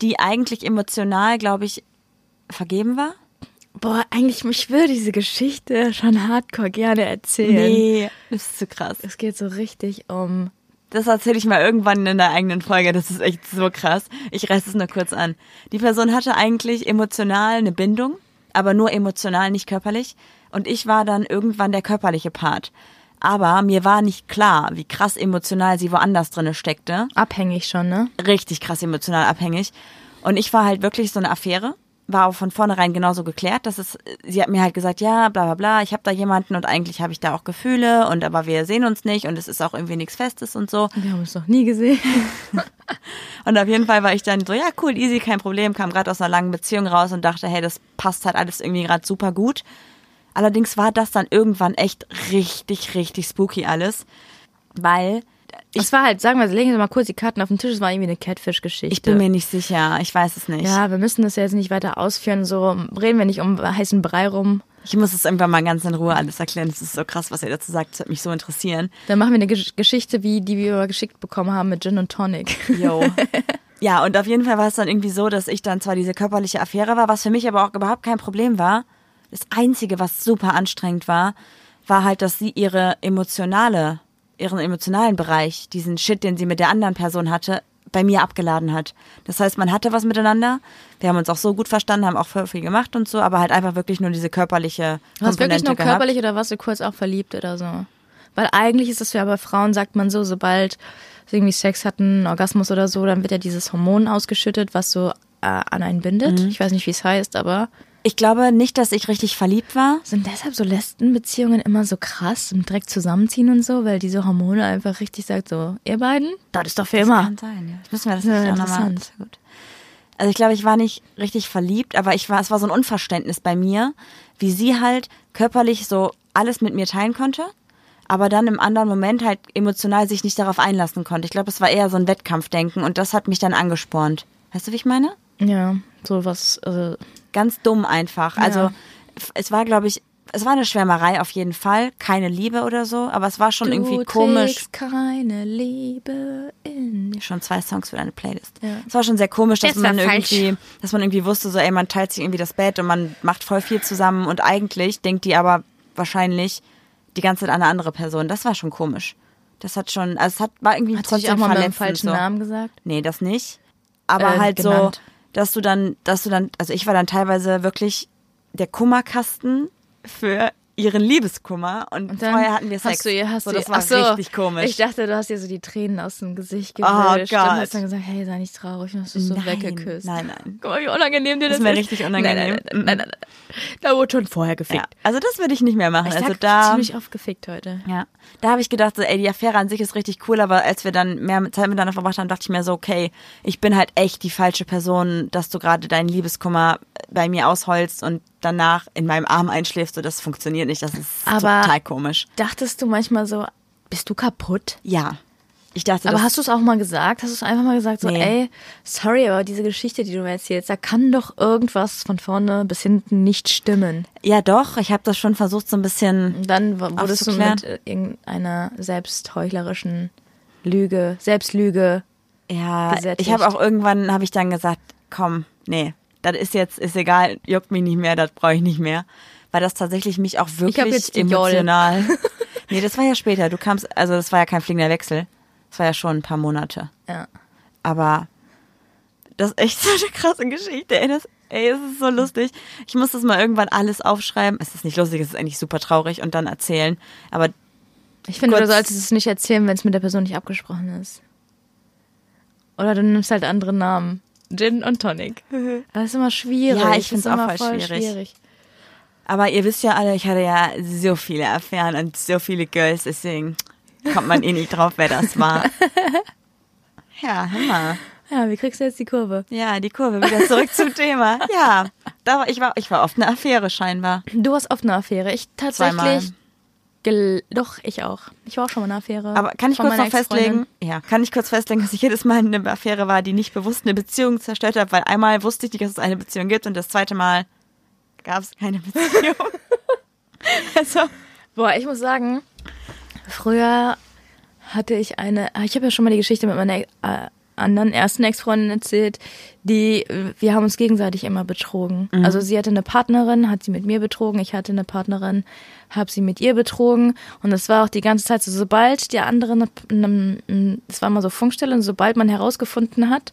die eigentlich emotional, glaube ich, vergeben war. Boah, eigentlich, ich würde diese Geschichte schon hardcore gerne erzählen. Nee, das ist zu krass. Es geht so richtig um. Das erzähle ich mal irgendwann in der eigenen Folge. Das ist echt so krass. Ich reiß es nur kurz an. Die Person hatte eigentlich emotional eine Bindung, aber nur emotional, nicht körperlich. Und ich war dann irgendwann der körperliche Part. Aber mir war nicht klar, wie krass emotional sie woanders drinne steckte. Abhängig schon, ne? Richtig krass emotional abhängig. Und ich war halt wirklich so eine Affäre. War auch von vornherein genauso geklärt, dass es, sie hat mir halt gesagt, ja, bla bla bla, ich habe da jemanden und eigentlich habe ich da auch Gefühle und aber wir sehen uns nicht und es ist auch irgendwie nichts Festes und so. Wir haben uns noch nie gesehen. Und auf jeden Fall war ich dann so, ja, cool, easy, kein Problem, kam gerade aus einer langen Beziehung raus und dachte, hey, das passt halt alles irgendwie gerade super gut. Allerdings war das dann irgendwann echt richtig, richtig spooky alles, weil Es war halt, sagen wir, legen Sie mal kurz die Karten auf den Tisch, es war irgendwie eine Catfish-Geschichte. ich bin mir nicht sicher, ich weiß es nicht. ja, wir müssen das ja jetzt nicht weiter ausführen, so reden wir nicht um heißen Brei rum. Ich muss es irgendwann mal ganz in Ruhe alles erklären. Das ist so krass, was ihr dazu sagt. Das wird mich so interessieren. Dann machen wir eine Gesch- Geschichte, wie die wir geschickt bekommen haben mit Gin und Tonic. Yo. ja, und auf jeden Fall war es dann irgendwie so, dass ich dann zwar diese körperliche Affäre war, was für mich aber auch überhaupt kein Problem war. Das Einzige, was super anstrengend war, war halt, dass sie ihre emotionale, ihren emotionalen Bereich, diesen Shit, den sie mit der anderen Person hatte, bei mir abgeladen hat. Das heißt, man hatte was miteinander. Wir haben uns auch so gut verstanden, haben auch viel gemacht und so, aber halt einfach wirklich nur diese körperliche Du hast wirklich nur gehabt. körperlich oder warst du kurz auch verliebt oder so? Weil eigentlich ist es ja bei Frauen, sagt man so, sobald sie irgendwie Sex hatten, einen Orgasmus oder so, dann wird ja dieses Hormon ausgeschüttet, was so äh, an einen bindet. Mhm. Ich weiß nicht, wie es heißt, aber Ich glaube nicht, dass ich richtig verliebt war. sind deshalb so Lesbenbeziehungen immer so krass und direkt zusammenziehen und so, weil diese Hormone einfach richtig sagt so, ihr beiden, das ist doch für immer. Kann sein, ja. Das müssen wir das Ja, auch nochmal. interessant. Gut. Also ich glaube, ich war nicht richtig verliebt, aber ich war, es war so ein Unverständnis bei mir, wie sie halt körperlich so alles mit mir teilen konnte, aber dann im anderen Moment halt emotional sich nicht darauf einlassen konnte. Ich glaube, es war eher so ein Wettkampfdenken und das hat mich dann angespornt. Weißt du, wie ich meine? Ja, so was, also Ganz dumm einfach. Also Ja. es war, glaube ich, es war eine Schwärmerei auf jeden Fall, keine Liebe oder so, aber es war schon irgendwie du komisch. trägst keine Liebe in dir. schon zwei Songs für deine Playlist. Ja. Es war schon sehr komisch, dass Das man falsch. irgendwie, dass man irgendwie wusste, so, ey, man teilt sich irgendwie das Bett und man macht voll viel zusammen und eigentlich denkt die aber wahrscheinlich die ganze Zeit an eine andere Person. Das war schon komisch. Das hat schon, also es hat, war irgendwie Hat trotzdem auch mal mit dem verletzend. falschen so. Namen gesagt? Nee, das nicht. Aber Äh, halt genannt. so, dass du dann, dass du dann, also ich war dann teilweise wirklich der Kummerkasten für ihren Liebeskummer und, Und vorher hatten wir Sex. Hast du ihr, hast so, das war ach so, richtig komisch. Ich dachte, du hast ihr so die Tränen aus dem Gesicht Oh gewischt und Gott. hast dann gesagt, hey, sei nicht traurig, und hast du so nein, weggeküsst. nein, nein. Guck mal, wie unangenehm dir das, Das ist mir ist. richtig unangenehm. Nein, nein, nein, nein. Da wurde schon vorher gefickt. Ja, also das würde ich nicht mehr machen. Ich also da, ziemlich oft gefickt heute. ja, da habe ich gedacht, so, ey, die Affäre an sich ist richtig cool, aber als wir dann mehr Zeit miteinander verbracht haben, dachte ich mir so, okay, ich bin halt echt die falsche Person, dass du gerade deinen Liebeskummer bei mir ausheulst und danach in meinem Arm einschläfst. So, das funktioniert nicht. Das ist Aber- total komisch. Dachtest du manchmal so, bist du kaputt? Ja, ich dachte, Aber hast du es auch mal gesagt? Hast du es einfach mal gesagt, so, Nee. ey, sorry, aber diese Geschichte, die du mir erzählst, da kann doch irgendwas von vorne bis hinten nicht stimmen. ja doch, ich habe das schon versucht, so ein bisschen. Und dann wurdest du mit irgendeiner selbstheuchlerischen Lüge, Selbstlüge. Ja, gesättigt. ich habe auch irgendwann, habe ich dann gesagt, komm, nee, das ist jetzt, ist egal, juckt mich nicht mehr, das brauche ich nicht mehr. Weil das tatsächlich mich auch wirklich emotional. nee, das war ja später. Du kamst, also das war ja kein fliegender Wechsel. Das war ja schon ein paar Monate. Ja. Aber das ist echt so eine krasse Geschichte. Ey, das, ey, es ist so lustig. Ich muss das mal irgendwann alles aufschreiben. Es ist nicht lustig, es ist eigentlich super traurig und dann erzählen. Aber Ich finde, du solltest es nicht erzählen, wenn es mit der Person nicht abgesprochen ist. Oder du nimmst halt andere Namen. Gin und Tonic. Das ist immer schwierig. Ja, ich find's ist auch immer voll voll schwierig. schwierig. Aber ihr wisst ja alle, ich hatte ja so viele Affären und so viele Girls, deswegen kommt man eh nicht drauf, wer das war. Ja, hör mal. Ja, wie kriegst du jetzt die Kurve? Ja, die Kurve wieder zurück zum Thema. Ja, da war, ich war, ich war oft eine Affäre scheinbar. Du hast oft eine Affäre. Ich Zweimal. Gel Doch, ich auch. Ich war auch schon mal in einer Affäre. Aber kann ich kurz noch festlegen? Ja, kann ich kurz festlegen, dass ich jedes Mal eine Affäre war, die nicht bewusst eine Beziehung zerstört hat, weil einmal wusste ich nicht, dass es eine Beziehung gibt und das zweite Mal gab es keine Beziehung. also, Boah, ich muss sagen, früher hatte ich eine, ah, ich habe ja schon mal die Geschichte mit meiner äh, anderen ersten Ex-Freundin erzählt, die, wir haben uns gegenseitig immer betrogen. Also sie hatte eine Partnerin, hat sie mit mir betrogen, ich hatte eine Partnerin, habe sie mit ihr betrogen und das war auch die ganze Zeit so, sobald der andere, es war immer so Funkstelle und sobald man herausgefunden hat,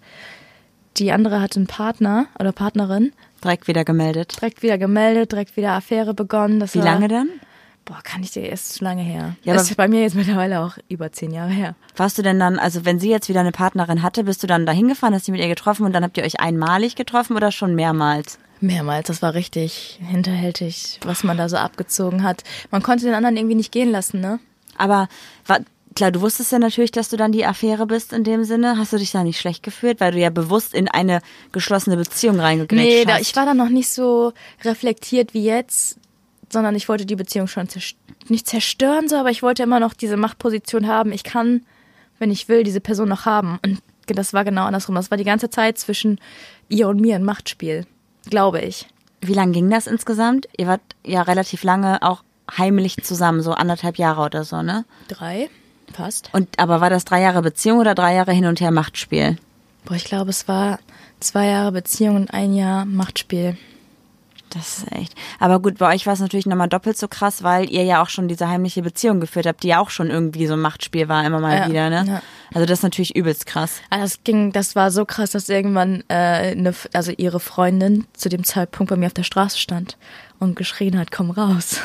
die andere hatte einen Partner oder Partnerin, direkt wieder gemeldet. direkt wieder gemeldet, direkt wieder Affäre begonnen. Das Wie lange dann? Boah, kann ich dir erst zu lange her. Ja, ist bei mir jetzt mittlerweile auch über zehn Jahre her. Warst du denn dann, also wenn sie jetzt wieder eine Partnerin hatte, bist du dann da hingefahren, hast du mit ihr getroffen und dann habt ihr euch einmalig getroffen oder schon mehrmals? Mehrmals, das war richtig hinterhältig, was man da so abgezogen hat. Man konnte den anderen irgendwie nicht gehen lassen, ne? Aber war, klar, du wusstest ja natürlich, dass du dann die Affäre bist in dem Sinne. Hast du dich da nicht schlecht gefühlt, weil du ja bewusst in eine geschlossene Beziehung reingegrätscht Nee, hast? da, ich war da noch nicht so reflektiert wie jetzt, sondern ich wollte die Beziehung schon zerst nicht zerstören, so, aber ich wollte immer noch diese Machtposition haben. Ich kann, wenn ich will, diese Person noch haben. Und das war genau andersrum. Das war die ganze Zeit zwischen ihr und mir ein Machtspiel, glaube ich. Wie lange ging das insgesamt? Ihr wart ja relativ lange auch heimlich zusammen, so anderthalb Jahre oder so, ne? Drei, fast. Und aber war das drei Jahre Beziehung oder drei Jahre hin und her Machtspiel? Boah, ich glaube, es war zwei Jahre Beziehung und ein Jahr Machtspiel. Das ist echt. Aber gut, bei euch war es natürlich nochmal doppelt so krass, weil ihr ja auch schon diese heimliche Beziehung geführt habt, die ja auch schon irgendwie so ein Machtspiel war, immer mal Ja, wieder, ne? ja. Also das ist natürlich übelst krass. Ah, Das ging, das war so krass, dass irgendwann äh, eine, also ihre Freundin zu dem Zeitpunkt bei mir auf der Straße stand und geschrien hat, komm raus.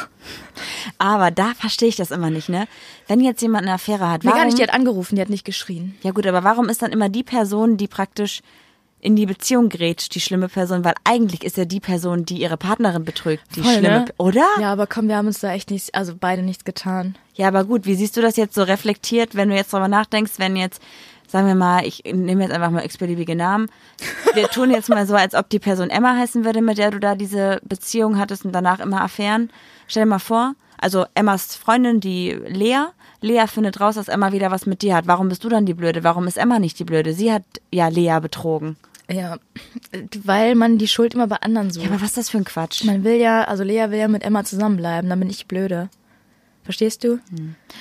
Aber da verstehe ich das immer nicht, ne? Wenn jetzt jemand eine Affäre hat, Nee, warum? gar nicht, die hat angerufen, die hat nicht geschrien. ja gut, aber warum ist dann immer die Person, die praktisch in die Beziehung grätscht, die schlimme Person? Weil eigentlich ist ja die Person, die ihre Partnerin betrügt, die Voll, schlimme, ne? Oder? Ja, aber komm, wir haben uns da echt nicht, also beide nichts getan. Ja, aber gut, wie siehst du das jetzt so reflektiert, wenn du jetzt darüber nachdenkst, wenn jetzt, sagen wir mal, ich nehme jetzt einfach mal x-beliebige Namen. Wir tun jetzt mal so, als ob die Person Emma heißen würde, mit der du da diese Beziehung hattest und danach immer Affären. Stell dir mal vor, also Emmas Freundin, die Lea, Lea findet raus, dass Emma wieder was mit dir hat. Warum bist du dann die Blöde? Warum ist Emma nicht die Blöde? Sie hat ja Lea betrogen. Ja, weil man die Schuld immer bei anderen sucht. Ja, aber was ist das für ein Quatsch? man will ja, also Lea will ja mit Emma zusammenbleiben, dann bin ich blöde. Verstehst du?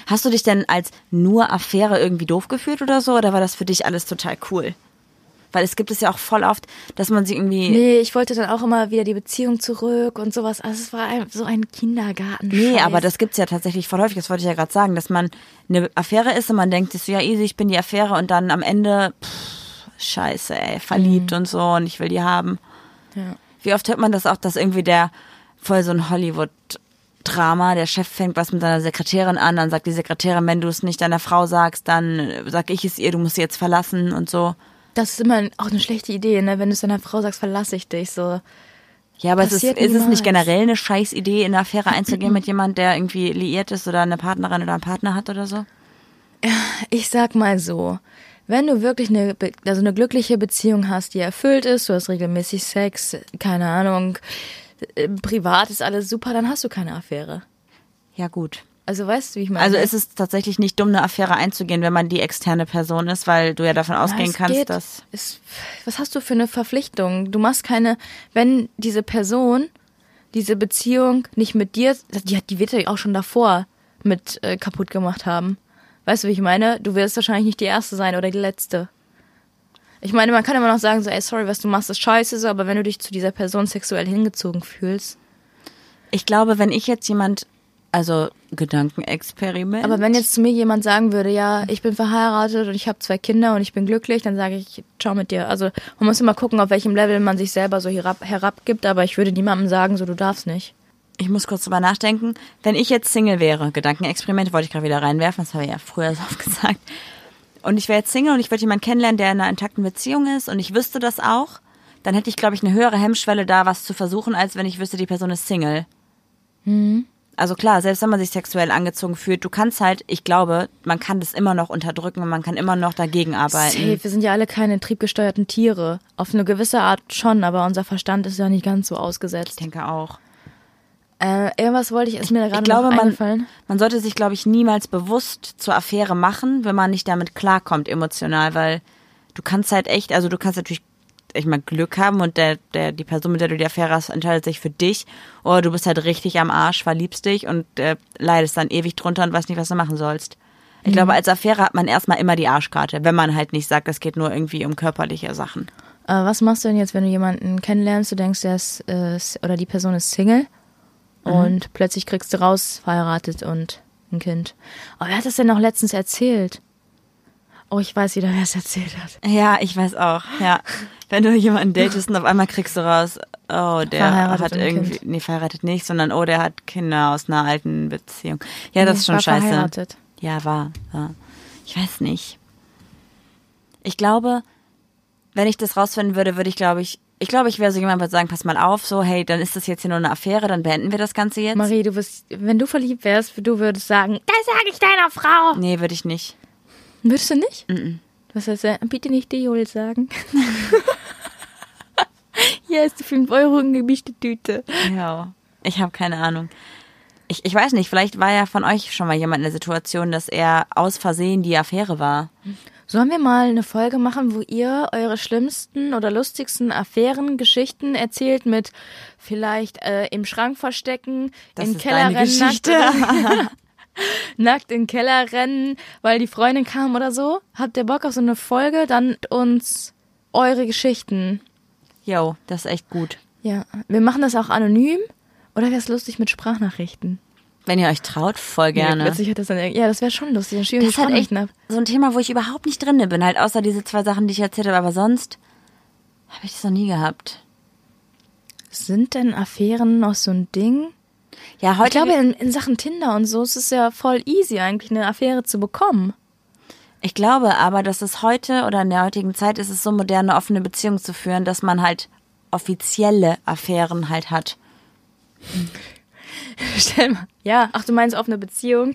Hast du dich denn als nur Affäre irgendwie doof gefühlt oder so? Oder war das für dich alles total cool? Weil es gibt es ja auch voll oft, dass man sie irgendwie. Nee, ich wollte dann auch immer wieder die Beziehung zurück und sowas. Also es war ein, so ein Kindergarten. Nee, aber das gibt's ja tatsächlich voll häufig, das wollte ich ja gerade sagen, dass man eine Affäre ist und man denkt so, ja easy, ich bin die Affäre und dann am Ende, pff, scheiße, ey, verliebt und so und ich will die haben. Ja. Wie oft hört man das auch, dass irgendwie der voll so ein Hollywood-Drama, der Chef fängt was mit seiner Sekretärin an, dann sagt die Sekretärin, wenn du es nicht deiner Frau sagst, dann sag ich es ihr, du musst sie jetzt verlassen und so. Das ist immer auch eine schlechte Idee, ne? Wenn du es deiner Frau sagst, verlasse ich dich. So. Ja, aber es ist, ist es nicht generell eine scheiß Idee, in eine Affäre einzugehen mit jemand, der irgendwie liiert ist oder eine Partnerin oder einen Partner hat oder so? Ich sag mal so, wenn du wirklich eine, also eine glückliche Beziehung hast, die erfüllt ist, du hast regelmäßig Sex, keine Ahnung, äh, privat ist alles super, dann hast du keine Affäre. Ja, gut. Also weißt du, wie ich meine? Also ist es tatsächlich nicht dumm, eine Affäre einzugehen, wenn man die externe Person ist, weil du ja davon ausgehen es kannst, geht. dass. Es, was hast du für eine Verpflichtung? Du machst keine, wenn diese Person diese Beziehung nicht mit dir, die, die wird ja auch schon davor mit äh, kaputt gemacht haben. Weißt du, wie ich meine? Du wirst wahrscheinlich nicht die erste sein oder die letzte. Ich meine, man kann immer noch sagen, so, ey, sorry, was du machst, ist scheiße, so, aber wenn du dich zu dieser Person sexuell hingezogen fühlst. Ich glaube, wenn ich jetzt jemand, also Gedankenexperiment. Aber wenn jetzt zu mir jemand sagen würde, ja, ich bin verheiratet und ich habe zwei Kinder und ich bin glücklich, dann sage ich, ciao mit dir. Also man muss immer gucken, auf welchem Level man sich selber so herab, herabgibt, aber ich würde niemandem sagen, so du darfst nicht. Ich muss kurz drüber nachdenken, wenn ich jetzt Single wäre, Gedankenexperiment wollte ich gerade wieder reinwerfen, das habe ich ja früher so oft gesagt. Und ich wäre jetzt Single und ich würde jemanden kennenlernen, der in einer intakten Beziehung ist und ich wüsste das auch, dann hätte ich, glaube ich, eine höhere Hemmschwelle da, was zu versuchen, als wenn ich wüsste, die Person ist Single. Also klar, selbst wenn man sich sexuell angezogen fühlt, du kannst halt, ich glaube, man kann das immer noch unterdrücken und man kann immer noch dagegen arbeiten. Safe, wir sind ja alle keine triebgesteuerten Tiere. Auf eine gewisse Art schon, aber unser Verstand ist ja nicht ganz so Ich ausgesetzt. denke auch. Äh, irgendwas wollte ich, ist mir da gerade glaube, noch man, eingefallen. man sollte sich, glaube ich, niemals bewusst zur Affäre machen, wenn man nicht damit klarkommt emotional, weil du kannst halt echt, also du kannst natürlich ich mal Glück haben und der, der, die Person, mit der du die Affäre hast, entscheidet sich für dich oder du bist halt richtig am Arsch, verliebst dich und äh, leidest dann ewig drunter und weißt nicht, was du machen sollst. Ich glaube, als Affäre hat man erstmal immer die Arschkarte, wenn man halt nicht sagt, es geht nur irgendwie um körperliche Sachen. Äh, was machst du denn jetzt, wenn du jemanden kennenlernst, du denkst, der ist, äh, oder die Person ist Single und plötzlich kriegst du raus, verheiratet und ein Kind. Oh, wer hat das denn noch letztens erzählt? Oh, ich weiß wieder, wer es erzählt hat. Ja, ich weiß auch, ja. Wenn du jemanden datest und auf einmal kriegst du raus, oh, der hat irgendwie, Kind. nee, verheiratet nicht, sondern oh, der hat Kinder aus einer alten Beziehung. Ja, das Nee, ist schon war scheiße. verheiratet. Ja, war, war. Ich weiß nicht. Ich glaube, wenn ich das rausfinden würde, würde ich, glaube ich, ich glaube, ich wäre so jemand, würde sagen, pass mal auf, so, hey, dann ist das jetzt hier nur eine Affäre, dann beenden wir das Ganze jetzt. Marie, du bist, wenn du verliebt wärst, du würdest sagen, das sage ich deiner Frau. Nee, würde ich nicht. Würdest du nicht? Was heißt, äh, bitte nicht die Joel sagen. Hier ist die 5 Euro gemischte Tüte. Ja, ich habe keine Ahnung. Ich, ich weiß nicht, vielleicht war ja von euch schon mal jemand in der Situation, dass er aus Versehen die Affäre war. Sollen wir mal eine Folge machen, wo ihr eure schlimmsten oder lustigsten Affären, Geschichten erzählt mit vielleicht äh, im Schrank verstecken, Das in Keller rennen, nackt, nackt in Keller rennen, weil die Freundin kam oder so? Habt ihr Bock auf so eine Folge? Dann uns eure Geschichten. Jo, das ist echt gut. Ja, wir machen das auch anonym. Oder wäre es lustig mit Sprachnachrichten? Wenn ihr euch traut, voll gerne. Ja, plötzlich hat das dann, ja, das wäre schon lustig. Das die ist halt echt ab. so ein Thema, wo ich überhaupt nicht drin bin. Halt außer diese zwei Sachen, die ich erzählt habe. Aber sonst habe ich das noch nie gehabt. Sind denn Affären noch so ein Ding? Ja, heute. Ich glaube, in, in Sachen Tinder und so ist es ja voll easy, eigentlich eine Affäre zu bekommen. Ich glaube aber, dass es heute oder in der heutigen Zeit ist es so modern, eine offene Beziehung zu führen, dass man halt offizielle Affären halt hat. Stell mal. Ja, ach, du meinst offene Beziehung?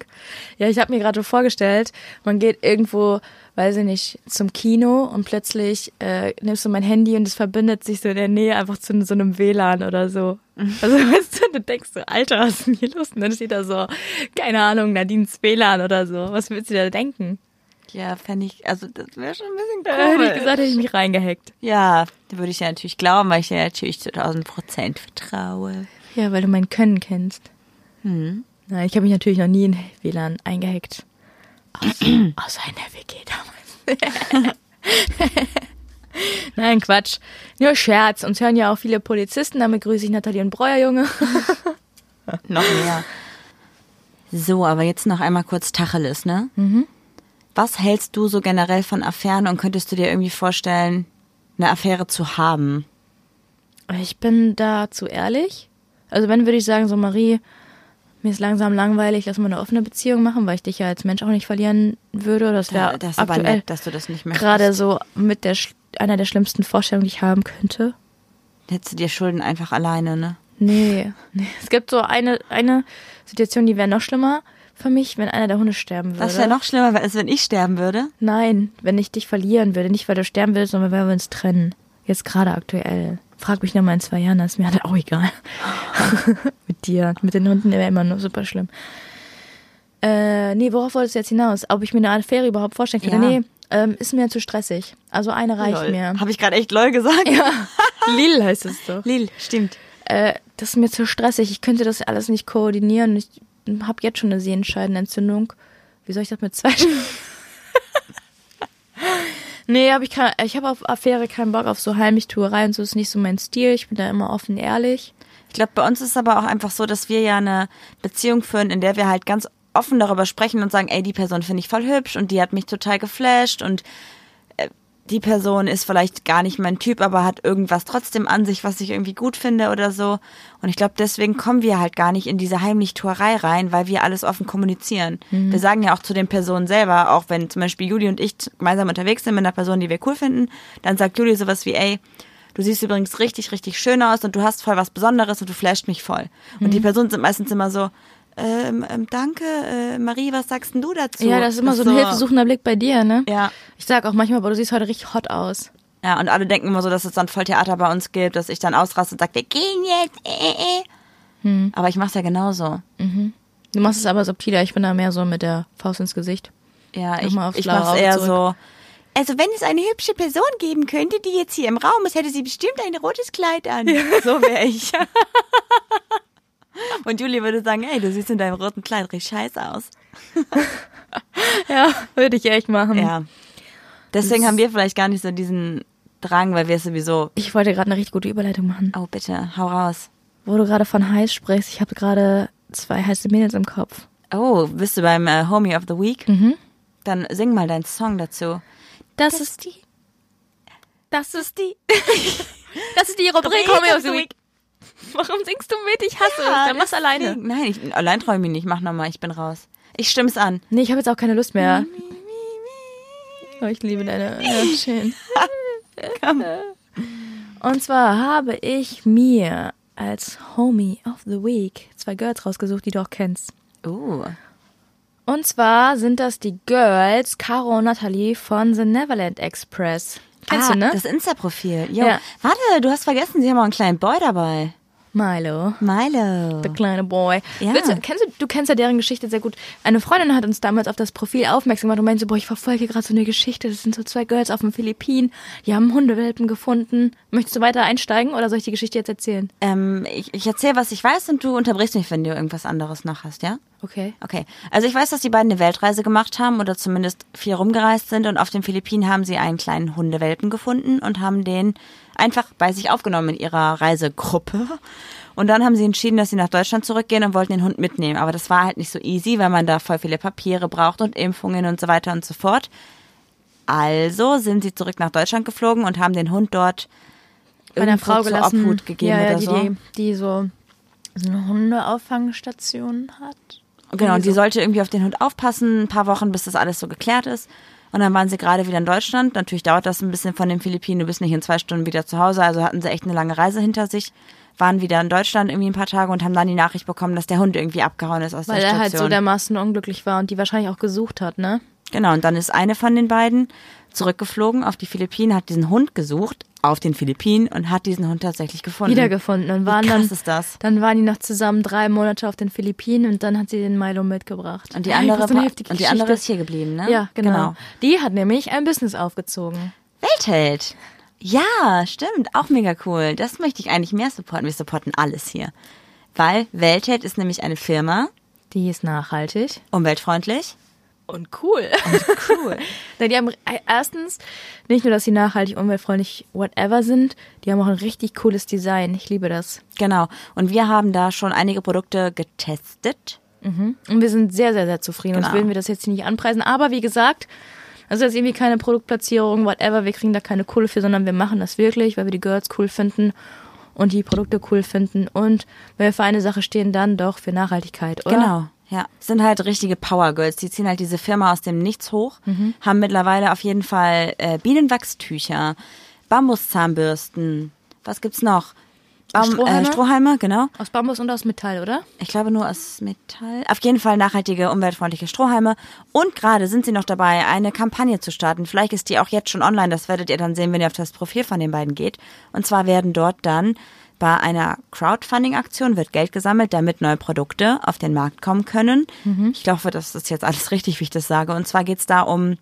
Ja, ich habe mir gerade vorgestellt, man geht irgendwo, weiß ich nicht, zum Kino und plötzlich äh, nimmst du mein Handy und es verbindet sich so in der Nähe einfach zu so einem WLAN oder so. Also weißt du, du denkst so, Alter, was ist denn hier los? Und dann steht da so, keine Ahnung, Nadines WLAN oder so. Was willst du da denken? Ja, fände ich, also das wäre schon ein bisschen Da hätte komisch. ich gesagt, hätte ich mich reingehackt. Ja, da würde ich ja natürlich glauben, weil ich dir natürlich zu 1000 Prozent vertraue. Ja, weil du mein Können kennst. Hm. Nein, ich habe mich natürlich noch nie in WLAN eingehackt. Außer, außer in der WG damals. Nein, Quatsch. Nur Scherz. Uns hören ja auch viele Polizisten. Damit grüße ich Nathalie und Breuer, Junge. Noch mehr. So, aber jetzt noch einmal kurz Tacheles, ne? Was hältst du so generell von Affären und könntest du dir irgendwie vorstellen, eine Affäre zu haben? Ich bin da zu ehrlich. Also wenn, würde ich sagen, so Marie, mir ist langsam langweilig, lass mal eine offene Beziehung machen, weil ich dich ja als Mensch auch nicht verlieren würde. Das wäre das ist aber aktuell nett, dass du das nicht möchtest. gerade so mit der einer der schlimmsten Vorstellungen, die ich haben könnte. Hättest du dir Schulden einfach alleine, ne? Nee, nee. Es gibt so eine, eine Situation, die wäre noch schlimmer für mich, wenn einer der Hunde sterben würde. Das wäre noch schlimmer, als wenn ich sterben würde. Nein, wenn ich dich verlieren würde. Nicht, weil du sterben willst, sondern weil wir uns trennen. Jetzt gerade aktuell. Frag mich noch mal in zwei Jahren, das ist mir halt auch egal. mit dir. Mit den Hunden wäre immer nur super schlimm. Äh, nee, worauf wolltest du jetzt hinaus? Ob ich mir eine Affäre überhaupt vorstellen könnte? Ja. Nee, ähm, ist mir zu stressig. Also eine reicht mir. Habe ich gerade echt lol gesagt? Ja. Lil heißt es doch. Lil, stimmt. äh, das ist mir zu stressig. Ich könnte das alles nicht koordinieren. Ich habe jetzt schon eine Sehenscheidenentzündung. Wie soll ich das mit zwei? nee, hab ich kein, ich habe auf Affäre keinen Bock auf so Heimlichtuerei und so ist nicht so mein Stil. Ich bin da immer offen ehrlich. Ich glaube, bei uns ist es aber auch einfach so, dass wir ja eine Beziehung führen, in der wir halt ganz offen darüber sprechen und sagen, ey, die Person finde ich voll hübsch und die hat mich total geflasht und die Person ist vielleicht gar nicht mein Typ, aber hat irgendwas trotzdem an sich, was ich irgendwie gut finde oder so. Und ich glaube, deswegen kommen wir halt gar nicht in diese Heimlichtuerei rein, weil wir alles offen kommunizieren. Wir sagen ja auch zu den Personen selber, auch wenn zum Beispiel Juli und ich gemeinsam unterwegs sind mit einer Person, die wir cool finden, dann sagt Juli sowas wie, ey, du siehst übrigens richtig, richtig schön aus und du hast voll was Besonderes und du flasht mich voll. Und die Personen sind meistens immer so, ähm, ähm, danke, äh, Marie, was sagst denn du dazu? ja, das ist immer Das so ein hilfesuchender Blick bei dir, ne? Ja. Ich sag auch manchmal, boah, du siehst heute richtig hot aus. Ja, und alle denken immer so, dass es dann voll Theater bei uns gibt, dass ich dann ausraste und sage, wir gehen jetzt, äh, äh. Hm. Aber ich mach's ja genauso. Du machst es aber subtiler. Ich bin da mehr so mit der Faust ins Gesicht. Ja, ich, ich mach's eher zurück. so. Also wenn es eine hübsche Person geben könnte, die jetzt hier im Raum ist, hätte sie bestimmt ein rotes Kleid an. So wäre ich. Und Julie würde sagen, ey, du siehst in deinem roten Kleid richtig scheiße aus. Ja, würde ich echt machen. Ja. Deswegen haben wir vielleicht gar nicht so diesen Drang, weil wir es sowieso. Ich wollte gerade eine richtig gute Überleitung machen. Oh, bitte, hau raus. Wo du gerade von heiß sprichst, ich habe gerade zwei heiße Mädels im Kopf. Oh, bist du beim äh, Homie of the Week? Mhm. Dann sing mal deinen Song dazu. Das, ist die. Das ist die. das ist die Rubrik Homie of the Week. Warum singst du mit? Ich hasse es. Dann mach's alleine. deswegen. Nein, ich, allein träume ich nicht. Mach nochmal, ich bin raus. Ich stimm's an. Nee, ich habe jetzt auch keine Lust mehr. Oh, ich liebe deine. Ja, schön. Komm. Und zwar habe ich mir als Homie of the Week zwei Girls rausgesucht, die du auch kennst. Uh. Und zwar sind das die Girls Caro und Natalie von The Neverland Express. Kennst ah, du, ne? Das Insta-Profil. Jo. Ja. Warte, du hast vergessen, sie haben auch einen kleinen Boy dabei. Milo. Milo. Der kleine Boy. Ja. Willst du, kennst du, du kennst ja deren Geschichte sehr gut. Eine Freundin hat uns damals auf das Profil aufmerksam gemacht und meinte so, boah, ich verfolge gerade so eine Geschichte. Das sind so zwei Girls auf den Philippinen. Die haben Hundewelpen gefunden. Möchtest du weiter einsteigen oder soll ich die Geschichte jetzt erzählen? Ähm, ich, ich erzähle, was ich weiß und du unterbrichst mich, wenn du irgendwas anderes noch hast, ja? Okay. Okay. Also ich weiß, dass die beiden eine Weltreise gemacht haben oder zumindest viel rumgereist sind und auf den Philippinen haben sie einen kleinen Hundewelpen gefunden und haben den einfach bei sich aufgenommen in ihrer Reisegruppe. Und dann haben sie entschieden, dass sie nach Deutschland zurückgehen und wollten den Hund mitnehmen. Aber das war halt nicht so easy, weil man da voll viele Papiere braucht und Impfungen und so weiter und so fort. Also sind sie zurück nach Deutschland geflogen und haben den Hund dort Bei einer Frau gelassen. Obhut gegeben ja, ja, oder die, so. die, die so, so eine Hundeauffangstation hat. Genau, und die so. sollte irgendwie auf den Hund aufpassen, ein paar Wochen, bis das alles so geklärt ist. Und dann waren sie gerade wieder in Deutschland. Natürlich dauert das ein bisschen von den Philippinen. Du bist nicht in zwei Stunden wieder zu Hause. Also hatten sie echt eine lange Reise hinter sich. Waren wieder in Deutschland irgendwie ein paar Tage und haben dann die Nachricht bekommen, dass der Hund irgendwie abgehauen ist aus Weil der er Station. halt so dermaßen unglücklich war und die wahrscheinlich auch gesucht hat, ne? Genau, und dann ist eine von den beiden zurückgeflogen auf die Philippinen, hat diesen Hund gesucht auf den Philippinen und hat diesen Hund tatsächlich gefunden. Wiedergefunden und waren Wie krass dann, ist das? dann waren die noch zusammen drei Monate auf den Philippinen und dann hat sie den Milo mitgebracht. Und die andere, heftige und die andere ist hier geblieben, ne? Ja, genau. Die hat nämlich ein Business aufgezogen. Weltheld. Ja, stimmt. Auch mega cool. Das möchte ich eigentlich mehr supporten. Wir supporten alles hier. Weil Weltheld ist nämlich eine Firma, Die ist nachhaltig. umweltfreundlich. Und cool. Cool. Na, die haben erstens nicht nur, dass sie nachhaltig, umweltfreundlich, whatever sind, die haben auch ein richtig cooles Design. Ich liebe das. genau. Und wir haben da schon einige Produkte getestet. Und wir sind sehr, sehr, sehr zufrieden. Genau. Uns willen wir das jetzt nicht anpreisen. Aber wie gesagt, also jetzt irgendwie keine Produktplatzierung, whatever, wir kriegen da keine Kohle für, sondern wir machen das wirklich, weil wir die Girls cool finden und die Produkte cool finden. Und wenn wir für eine Sache stehen, dann doch für Nachhaltigkeit, oder? Genau. Ja, sind halt richtige Power Girls. Die ziehen halt diese Firma aus dem Nichts hoch, haben mittlerweile auf jeden Fall äh, Bienenwachstücher, Bambuszahnbürsten. Was gibt's noch? Baum, Strohhalme? Äh, Strohhalme, genau. Aus Bambus und aus Metall, oder? Ich glaube nur aus Metall. Auf jeden Fall nachhaltige, umweltfreundliche Strohhalme. Und gerade sind sie noch dabei, eine Kampagne zu starten. Vielleicht ist die auch jetzt schon online. Das werdet ihr dann sehen, wenn ihr auf das Profil von den beiden geht. Und zwar werden dort dann bei einer Crowdfunding-Aktion wird Geld gesammelt, damit neue Produkte auf den Markt kommen können. Ich glaube, das ist jetzt alles richtig, wie ich das sage. Und zwar geht's da um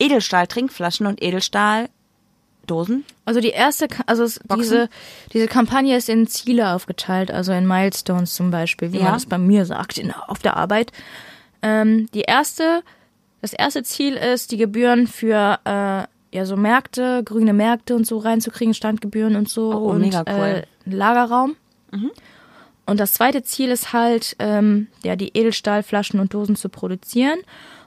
Edelstahl-Trinkflaschen und Edelstahl-Dosen. Also die erste, also es, diese, diese Kampagne ist in Ziele aufgeteilt, also in Milestones zum Beispiel, wie Ja. man das bei mir sagt, in, auf der Arbeit. Ähm, die erste, das erste Ziel ist, die Gebühren für äh, ja so Märkte, grüne Märkte und so reinzukriegen, Standgebühren und so Oh, und mega cool. äh, Lagerraum. Und das zweite Ziel ist halt, ähm, ja, die Edelstahlflaschen und Dosen zu produzieren.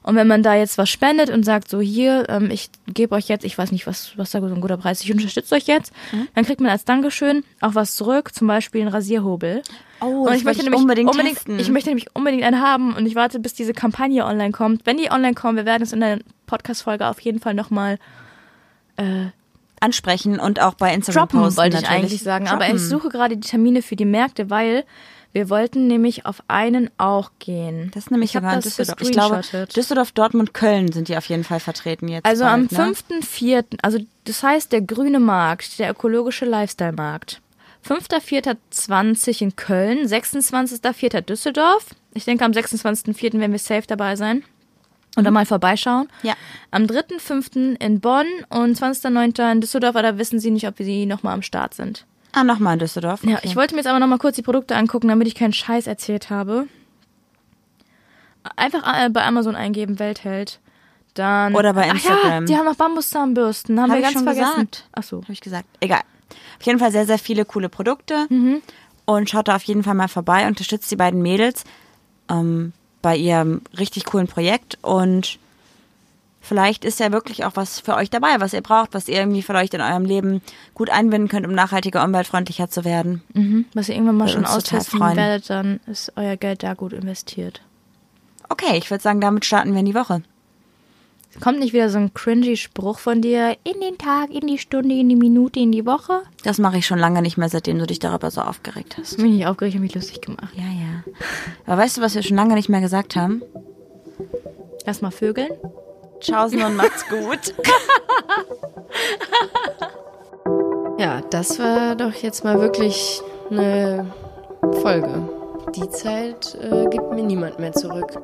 Und wenn man da jetzt was spendet und sagt, so hier, ähm, ich gebe euch jetzt, ich weiß nicht, was, was da so ein guter Preis ist, ich unterstütze euch jetzt, dann kriegt man als Dankeschön auch was zurück, zum Beispiel einen Rasierhobel. Oh, und ich möchte ich nämlich unbedingt unbedingt, ich möchte nämlich unbedingt einen haben und ich warte, bis diese Kampagne online kommt. Wenn die online kommt, wir werden es in der Podcast-Folge auf jeden Fall nochmal Ansprechen und auch bei Instagram droppen, posten wollte ich natürlich. eigentlich sagen. Aber Droppen. ich suche gerade die Termine für die Märkte, weil wir wollten nämlich auf einen auch gehen. Das ist nämlich ich das Düsseldorf. Ich glaube. Düsseldorf, Dortmund, Köln sind die auf jeden Fall vertreten jetzt. Also am bald, ne? 5.4., also das heißt der grüne Markt, der ökologische Lifestyle-Markt, 5.4.20 in Köln, 26.4. Düsseldorf. Ich denke, am 26.4. werden wir safe dabei sein. Und dann mal vorbeischauen. Ja. Am 3.5. in Bonn und 20.9. in Düsseldorf, aber da wissen sie nicht, ob wir sie nochmal am Start sind. Ah, nochmal in Düsseldorf. Ja, Okay. ich wollte mir jetzt aber nochmal kurz die Produkte angucken, damit ich keinen Scheiß erzählt habe. Einfach äh, bei Amazon eingeben, Weltheld. Dann. Oder bei Ach ja, Instagram. die haben noch Bambuszahnbürsten. Haben Hab wir ich ganz schon vergessen. gesagt. Ach so. Habe ich gesagt. Egal. Auf jeden Fall sehr, sehr viele coole Produkte. Mhm. Und schaut da auf jeden Fall mal vorbei. Unterstützt die beiden Mädels ähm, bei ihrem richtig coolen Projekt. Und vielleicht ist ja wirklich auch was für euch dabei, was ihr braucht, was ihr irgendwie vielleicht in eurem Leben gut einbinden könnt, um nachhaltiger, umweltfreundlicher zu werden. Mhm. Was ihr irgendwann mal Würde schon austesten werdet, dann ist euer Geld da gut investiert. Okay, ich würde sagen, damit starten wir in die Woche. Kommt nicht wieder so ein cringy Spruch von dir in den Tag, in die Stunde, in die Minute, in die Woche? Das mache ich schon lange nicht mehr, seitdem du dich darüber so aufgeregt hast. Bin ich aufgeregt, hab mich lustig gemacht. Ja, ja. Aber weißt du, was wir schon lange nicht mehr gesagt haben? Erstmal Vögeln. Tschaußen und macht's gut. Ja, das war doch jetzt mal wirklich eine Folge. Die Zeit äh, gibt mir niemand mehr zurück.